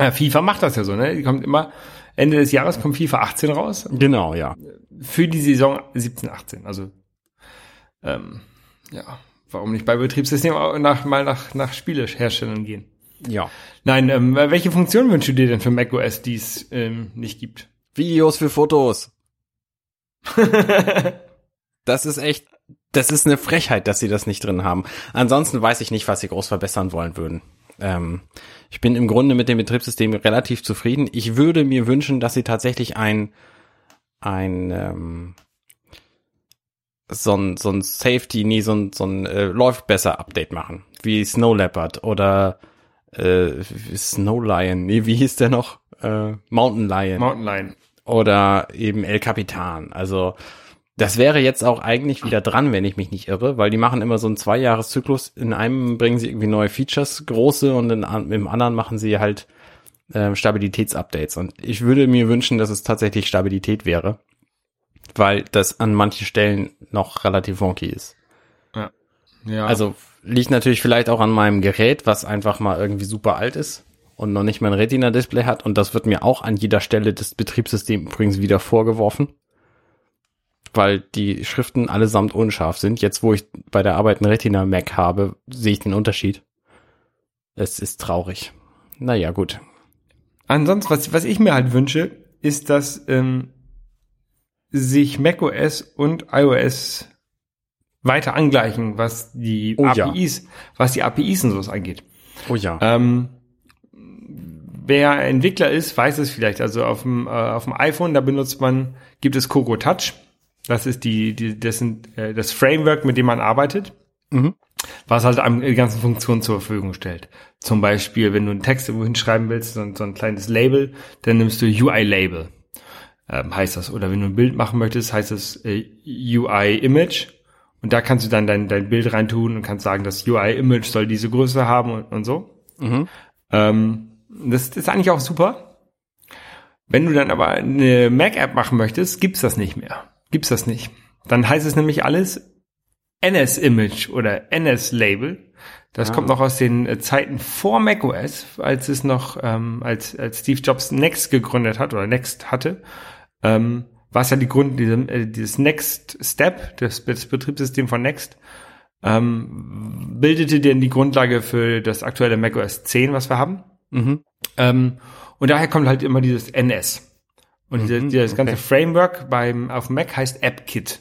Ja, FIFA macht das ja so, ne? Die kommt immer, Ende des Jahres kommt FIFA 18 raus Genau, ja. für die Saison 17, 18. Also, ähm, ja, warum nicht bei Betriebssystem auch nach, mal nach, nach Spieleherstellern gehen? Ja. Nein, ähm, welche Funktion wünschst du dir denn für macOS, die es ähm, nicht gibt? Videos für Fotos. das ist echt, das ist eine Frechheit, dass sie das nicht drin haben. Ansonsten weiß ich nicht, was sie groß verbessern wollen würden. Ähm, ich bin im Grunde mit dem Betriebssystem relativ zufrieden. Ich würde mir wünschen, dass sie tatsächlich ein, ein, ähm, so ein, so ein Safety, nee, so ein, so ein äh, läuft besser Update machen. Wie Snow Leopard oder äh, Snow Lion, nee, wie hieß der noch? Äh, Mountain Lion Mountain Lion. oder eben El Capitan. Also das wäre jetzt auch eigentlich wieder dran, wenn ich mich nicht irre, weil die machen immer so einen Zweijahreszyklus. In einem bringen sie irgendwie neue Features, große, und in, im anderen machen sie halt ähm, Stabilitätsupdates. Und ich würde mir wünschen, dass es tatsächlich Stabilität wäre, weil das an manchen Stellen noch relativ wonky ist. Ja. Also liegt natürlich vielleicht auch an meinem Gerät, was einfach mal irgendwie super alt ist und noch nicht mein Retina-Display hat. Und das wird mir auch an jeder Stelle des Betriebssystems übrigens wieder vorgeworfen, weil die Schriften allesamt unscharf sind. Jetzt, wo ich bei der Arbeit einen Retina-Mac habe, sehe ich den Unterschied. Es ist traurig. Naja, gut. Ansonsten, was, was ich mir halt wünsche, ist, dass ähm, sich macOS und iOS weiter angleichen, was die Oh ja. APIs, was die APIs und sowas angeht. Oh ja. Ähm, wer Entwickler ist, weiß es vielleicht. Also auf dem, äh, auf dem iPhone, da benutzt man, gibt es Coco Touch. Das ist die, die das, sind, äh, das Framework, mit dem man arbeitet. Mhm. Was halt einem die ganzen Funktionen zur Verfügung stellt. Zum Beispiel, wenn du einen Text irgendwo hinschreiben willst, so ein, so ein kleines Label, dann nimmst du UI-Label, ähm, heißt das. Oder wenn du ein Bild machen möchtest, heißt es äh, UI-Image. Und da kannst du dann dein, dein Bild reintun und kannst sagen, das UI-Image soll diese Größe haben und, und so. Mhm. Ähm, das, das ist eigentlich auch super. Wenn du dann aber eine Mac-App machen möchtest, gibt's das nicht mehr. Gibt's das nicht. Dann heißt es nämlich alles NS-Image oder NS-Label. Das Ah. kommt noch aus den äh, Zeiten vor macOS, als es noch, ähm, als, als Steve Jobs Next gegründet hat oder Next hatte, ähm, war es ja die Grund, diese, äh, dieses Next Step, das, das Betriebssystem von Next, ähm, bildete denn die Grundlage für das aktuelle macOS 10, was wir haben. Mhm. Ähm, und daher kommt halt immer dieses NS. Und diese, Mhm, dieses ganze okay. Framework beim, auf Mac heißt AppKit.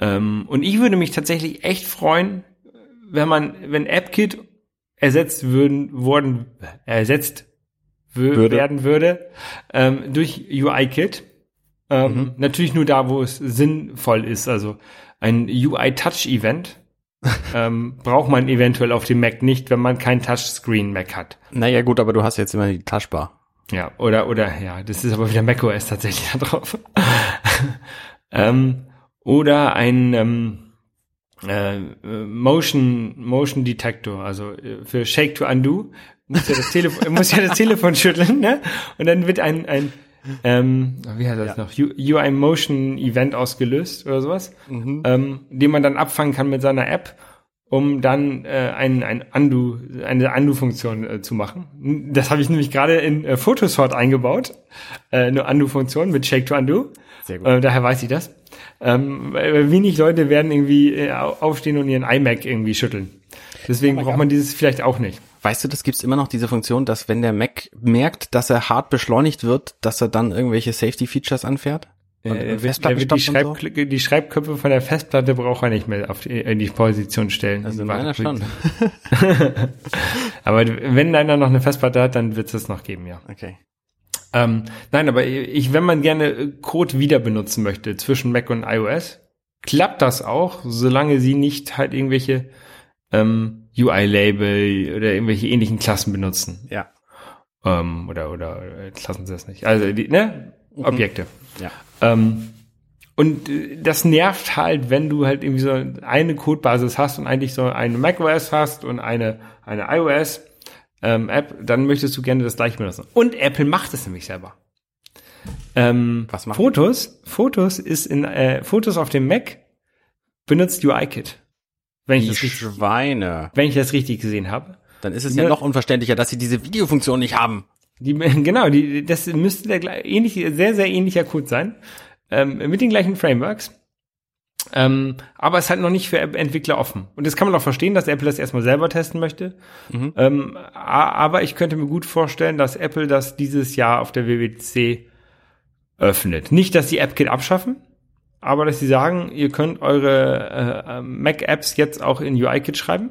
Ähm, und ich würde mich tatsächlich echt freuen, wenn man, wenn AppKit ersetzt würden, wurden, ersetzt Würde. werden würde, ähm, durch UIKit. Ähm, Mhm. Natürlich nur da, wo es sinnvoll ist. Also ein UI-Touch-Event ähm, braucht man eventuell auf dem Mac nicht, wenn man kein Touchscreen-Mac hat. Naja, gut, aber du hast jetzt immer die Touchbar. Ja, oder, oder, ja, das ist aber wieder macOS tatsächlich da drauf. ähm, oder ein ähm, äh, Motion, Motion Detector, also äh, für Shake to Undo, muss ja das Telefon, muss ja das Telefon schütteln, ne? Und dann wird ein, ein ähm, wie heißt das noch, U- UI Motion Event ausgelöst oder sowas, ähm, den man dann abfangen kann mit seiner App, um dann äh, ein, ein Undo, eine Undo-Funktion äh, zu machen. Das habe ich nämlich gerade in äh, Photosort eingebaut, äh, eine Undo-Funktion mit Shake to Undo. Sehr gut. Äh, daher weiß ich das. Ähm, wenig Leute werden irgendwie äh, au- aufstehen und ihren iMac irgendwie schütteln. Deswegen braucht man dieses vielleicht auch nicht. Weißt du, das gibt's immer noch diese Funktion, dass wenn der Mac merkt, dass er hart beschleunigt wird, dass er dann irgendwelche Safety-Features anfärt? Und Äh, äh, er wird die, und so? Die Schreibköpfe von der Festplatte braucht er nicht mehr auf die, in die Position stellen. Also Die meiner schon. Aber wenn einer noch eine Festplatte hat, dann wird es das noch geben, ja. Okay. Ähm, nein, aber ich, wenn man gerne Code wieder benutzen möchte zwischen Mac und iOS, klappt das auch, solange sie nicht halt irgendwelche ähm, UI-Label oder irgendwelche ähnlichen Klassen benutzen. Ja. Ähm, oder oder äh, Klassen sind das nicht. Also die, ne? Objekte. Ja. Ähm, und äh, das nervt halt, wenn du halt irgendwie so eine Codebasis hast und eigentlich so eine macOS hast und eine, eine iOS ähm, App, dann möchtest du gerne das gleiche benutzen. Und Apple macht es nämlich selber. Ähm, Was macht Fotos? Fotos ist in äh, Fotos auf dem Mac benutzt UIKit. Wenn ich, das richtig, Schweine. wenn ich das richtig gesehen habe. Dann ist es ja ne- noch unverständlicher, dass sie diese Videofunktion nicht haben. Die, genau, die, das müsste der ähnliche, sehr, sehr ähnlicher Code sein. Ähm, mit den gleichen Frameworks. Ähm, aber es ist halt noch nicht für App-Entwickler offen. Und das kann man auch verstehen, dass Apple das erstmal selber testen möchte. Ähm, a- aber ich könnte mir gut vorstellen, dass Apple das dieses Jahr auf der WWDC öffnet. Nicht, dass die AppKit abschaffen, aber dass sie sagen, ihr könnt eure äh, äh, Mac-Apps jetzt auch in UIKit schreiben.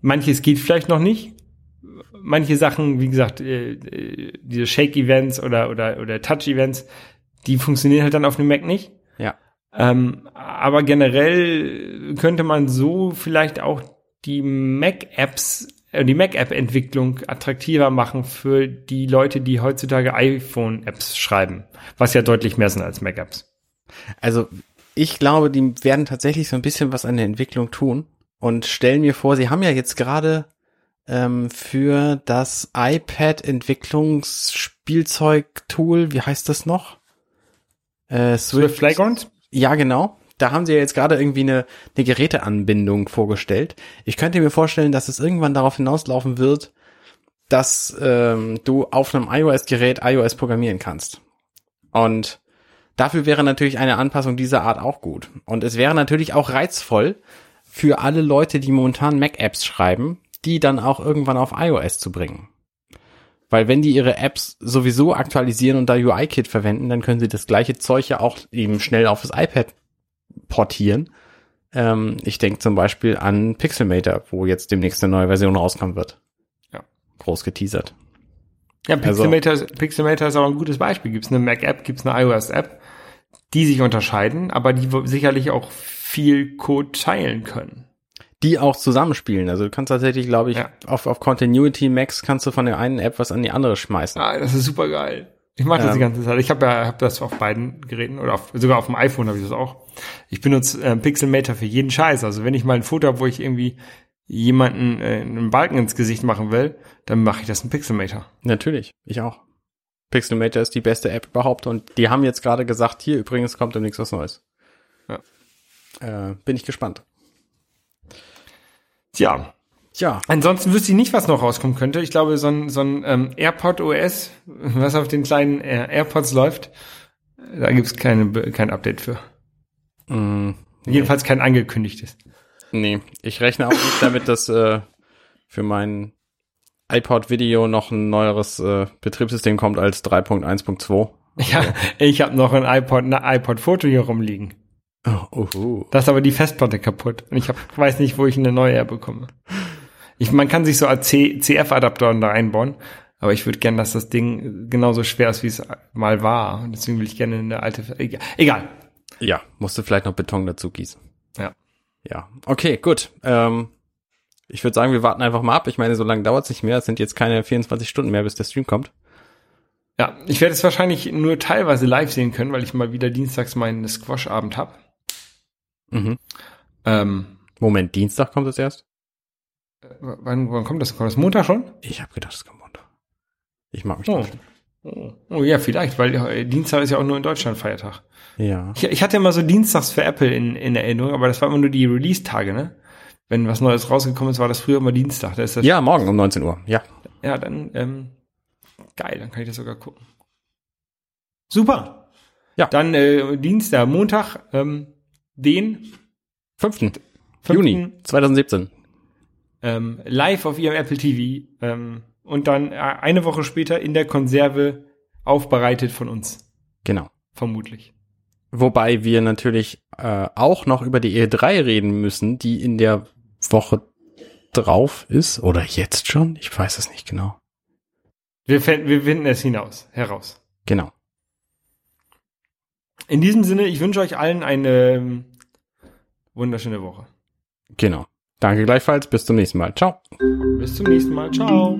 Manches geht vielleicht noch nicht. Manche Sachen, wie gesagt, äh, äh, diese Shake-Events oder, oder, oder Touch-Events, die funktionieren halt dann auf dem Mac nicht. Ja. Ähm, aber generell könnte man so vielleicht auch die Mac-Apps, äh, die Mac-App-Entwicklung attraktiver machen für die Leute, die heutzutage iPhone-Apps schreiben, was ja deutlich mehr sind als Mac-Apps. Also ich glaube, die werden tatsächlich so ein bisschen was an der Entwicklung tun und stellen mir vor, sie haben ja jetzt gerade ähm, für das iPad Entwicklungsspielzeug-Tool, wie heißt das noch? Äh, Swift Playground? Ja, genau. Da haben sie ja jetzt gerade irgendwie eine, eine Geräteanbindung vorgestellt. Ich könnte mir vorstellen, dass es irgendwann darauf hinauslaufen wird, dass ähm, du auf einem iOS-Gerät iOS programmieren kannst. Und dafür wäre natürlich eine Anpassung dieser Art auch gut. Und es wäre natürlich auch reizvoll für alle Leute, die momentan Mac-Apps schreiben, die dann auch irgendwann auf iOS zu bringen. Weil wenn die ihre Apps sowieso aktualisieren und da UI-Kit verwenden, dann können sie das gleiche Zeug ja auch eben schnell auf das iPad portieren. Ähm, ich denke zum Beispiel an Pixelmator, wo jetzt demnächst eine neue Version rauskommen wird. Ja. Groß geteasert. Ja, Also- Pixelmator, ist- Pixelmator ist aber ein gutes Beispiel. Gibt es eine Mac-App, gibt es eine iOS-App, die sich unterscheiden, aber die sicherlich auch viel Code teilen können. Die auch zusammenspielen. Also du kannst tatsächlich, glaube ich, Ja. auf, auf Continuity Max kannst du von der einen App was an die andere schmeißen. Ah, das ist super geil. Ich mache das Ähm. die ganze Zeit. Ich habe ja hab das auf beiden Geräten oder auf, sogar auf dem iPhone habe ich das auch. Ich benutze ähm, Pixelmator für jeden Scheiß. Also wenn ich mal ein Foto habe, wo ich irgendwie jemanden äh, einen Balken ins Gesicht machen will, dann mache ich das in Pixelmator. Natürlich, ich auch. Pixelmator ist die beste App überhaupt und die haben jetzt gerade gesagt, hier übrigens kommt demnächst was Neues. Ja. Äh, bin ich gespannt. Tja, Tja, ansonsten wüsste ich nicht, was noch rauskommen könnte. Ich glaube, so ein, so ein ähm, AirPod OS, was auf den kleinen äh, AirPods läuft, da gibt's keine, kein Update für. mh, Jedenfalls kein angekündigtes. nee, ich rechne auch nicht damit, dass äh, für mein iPod-Video noch ein neueres äh, Betriebssystem kommt als 3.1.2. Ja, ich habe noch ein iPod, ein iPod-Foto hier rumliegen. Oh, oh. Da ist aber die Festplatte kaputt. Und ich hab, weiß nicht, wo ich eine neue herbekomme. Ich, man kann sich so CF-Adaptoren da einbauen, aber ich würde gern, dass das Ding genauso schwer ist, wie es mal war. Und deswegen will ich gerne eine alte. Egal. Egal. Ja, musst du vielleicht noch Beton dazu gießen. Ja. Ja, okay, gut. Ähm, ich würde sagen, wir warten einfach mal ab. Ich meine, so lange dauert es nicht mehr. Es sind jetzt keine 24 Stunden mehr, bis der Stream kommt. Ja, ich werde es wahrscheinlich nur teilweise live sehen können, weil ich mal wieder dienstags meinen Squash-Abend hab. Mhm. Ähm, Moment, Dienstag kommt es erst? wann, wann kommt das? Kommt das Montag schon? Ich habe gedacht, es kommt Montag. Ich mag mich Oh. täuschen. Oh, oh ja, vielleicht, weil äh, Dienstag ist ja auch nur in Deutschland Feiertag. Ja. Ich, ich hatte immer so Dienstags für Apple in, in Erinnerung, aber das war immer nur die Release-Tage, ne? Wenn was Neues rausgekommen ist, war das früher immer Dienstag. Da ist das, Ja, morgen um 19 Uhr. Ja. ja, dann, ähm, geil, dann kann ich das sogar gucken. Super. Ja. Dann äh, Dienstag, Montag, ähm, den 5. 5. Juni 2017. Ähm, live auf ihrem Apple TV ähm, und dann äh, eine Woche später in der Konserve aufbereitet von uns, Genau. vermutlich. Wobei wir natürlich äh, auch noch über die E3 reden müssen, die in der Woche drauf ist. Oder jetzt schon? Ich weiß es nicht genau. Wir, wir finden es hinaus, heraus. Genau. In diesem Sinne, ich wünsche euch allen eine ähm, wunderschöne Woche. Genau. Danke gleichfalls. Bis zum nächsten Mal. Ciao. Bis zum nächsten Mal. Ciao.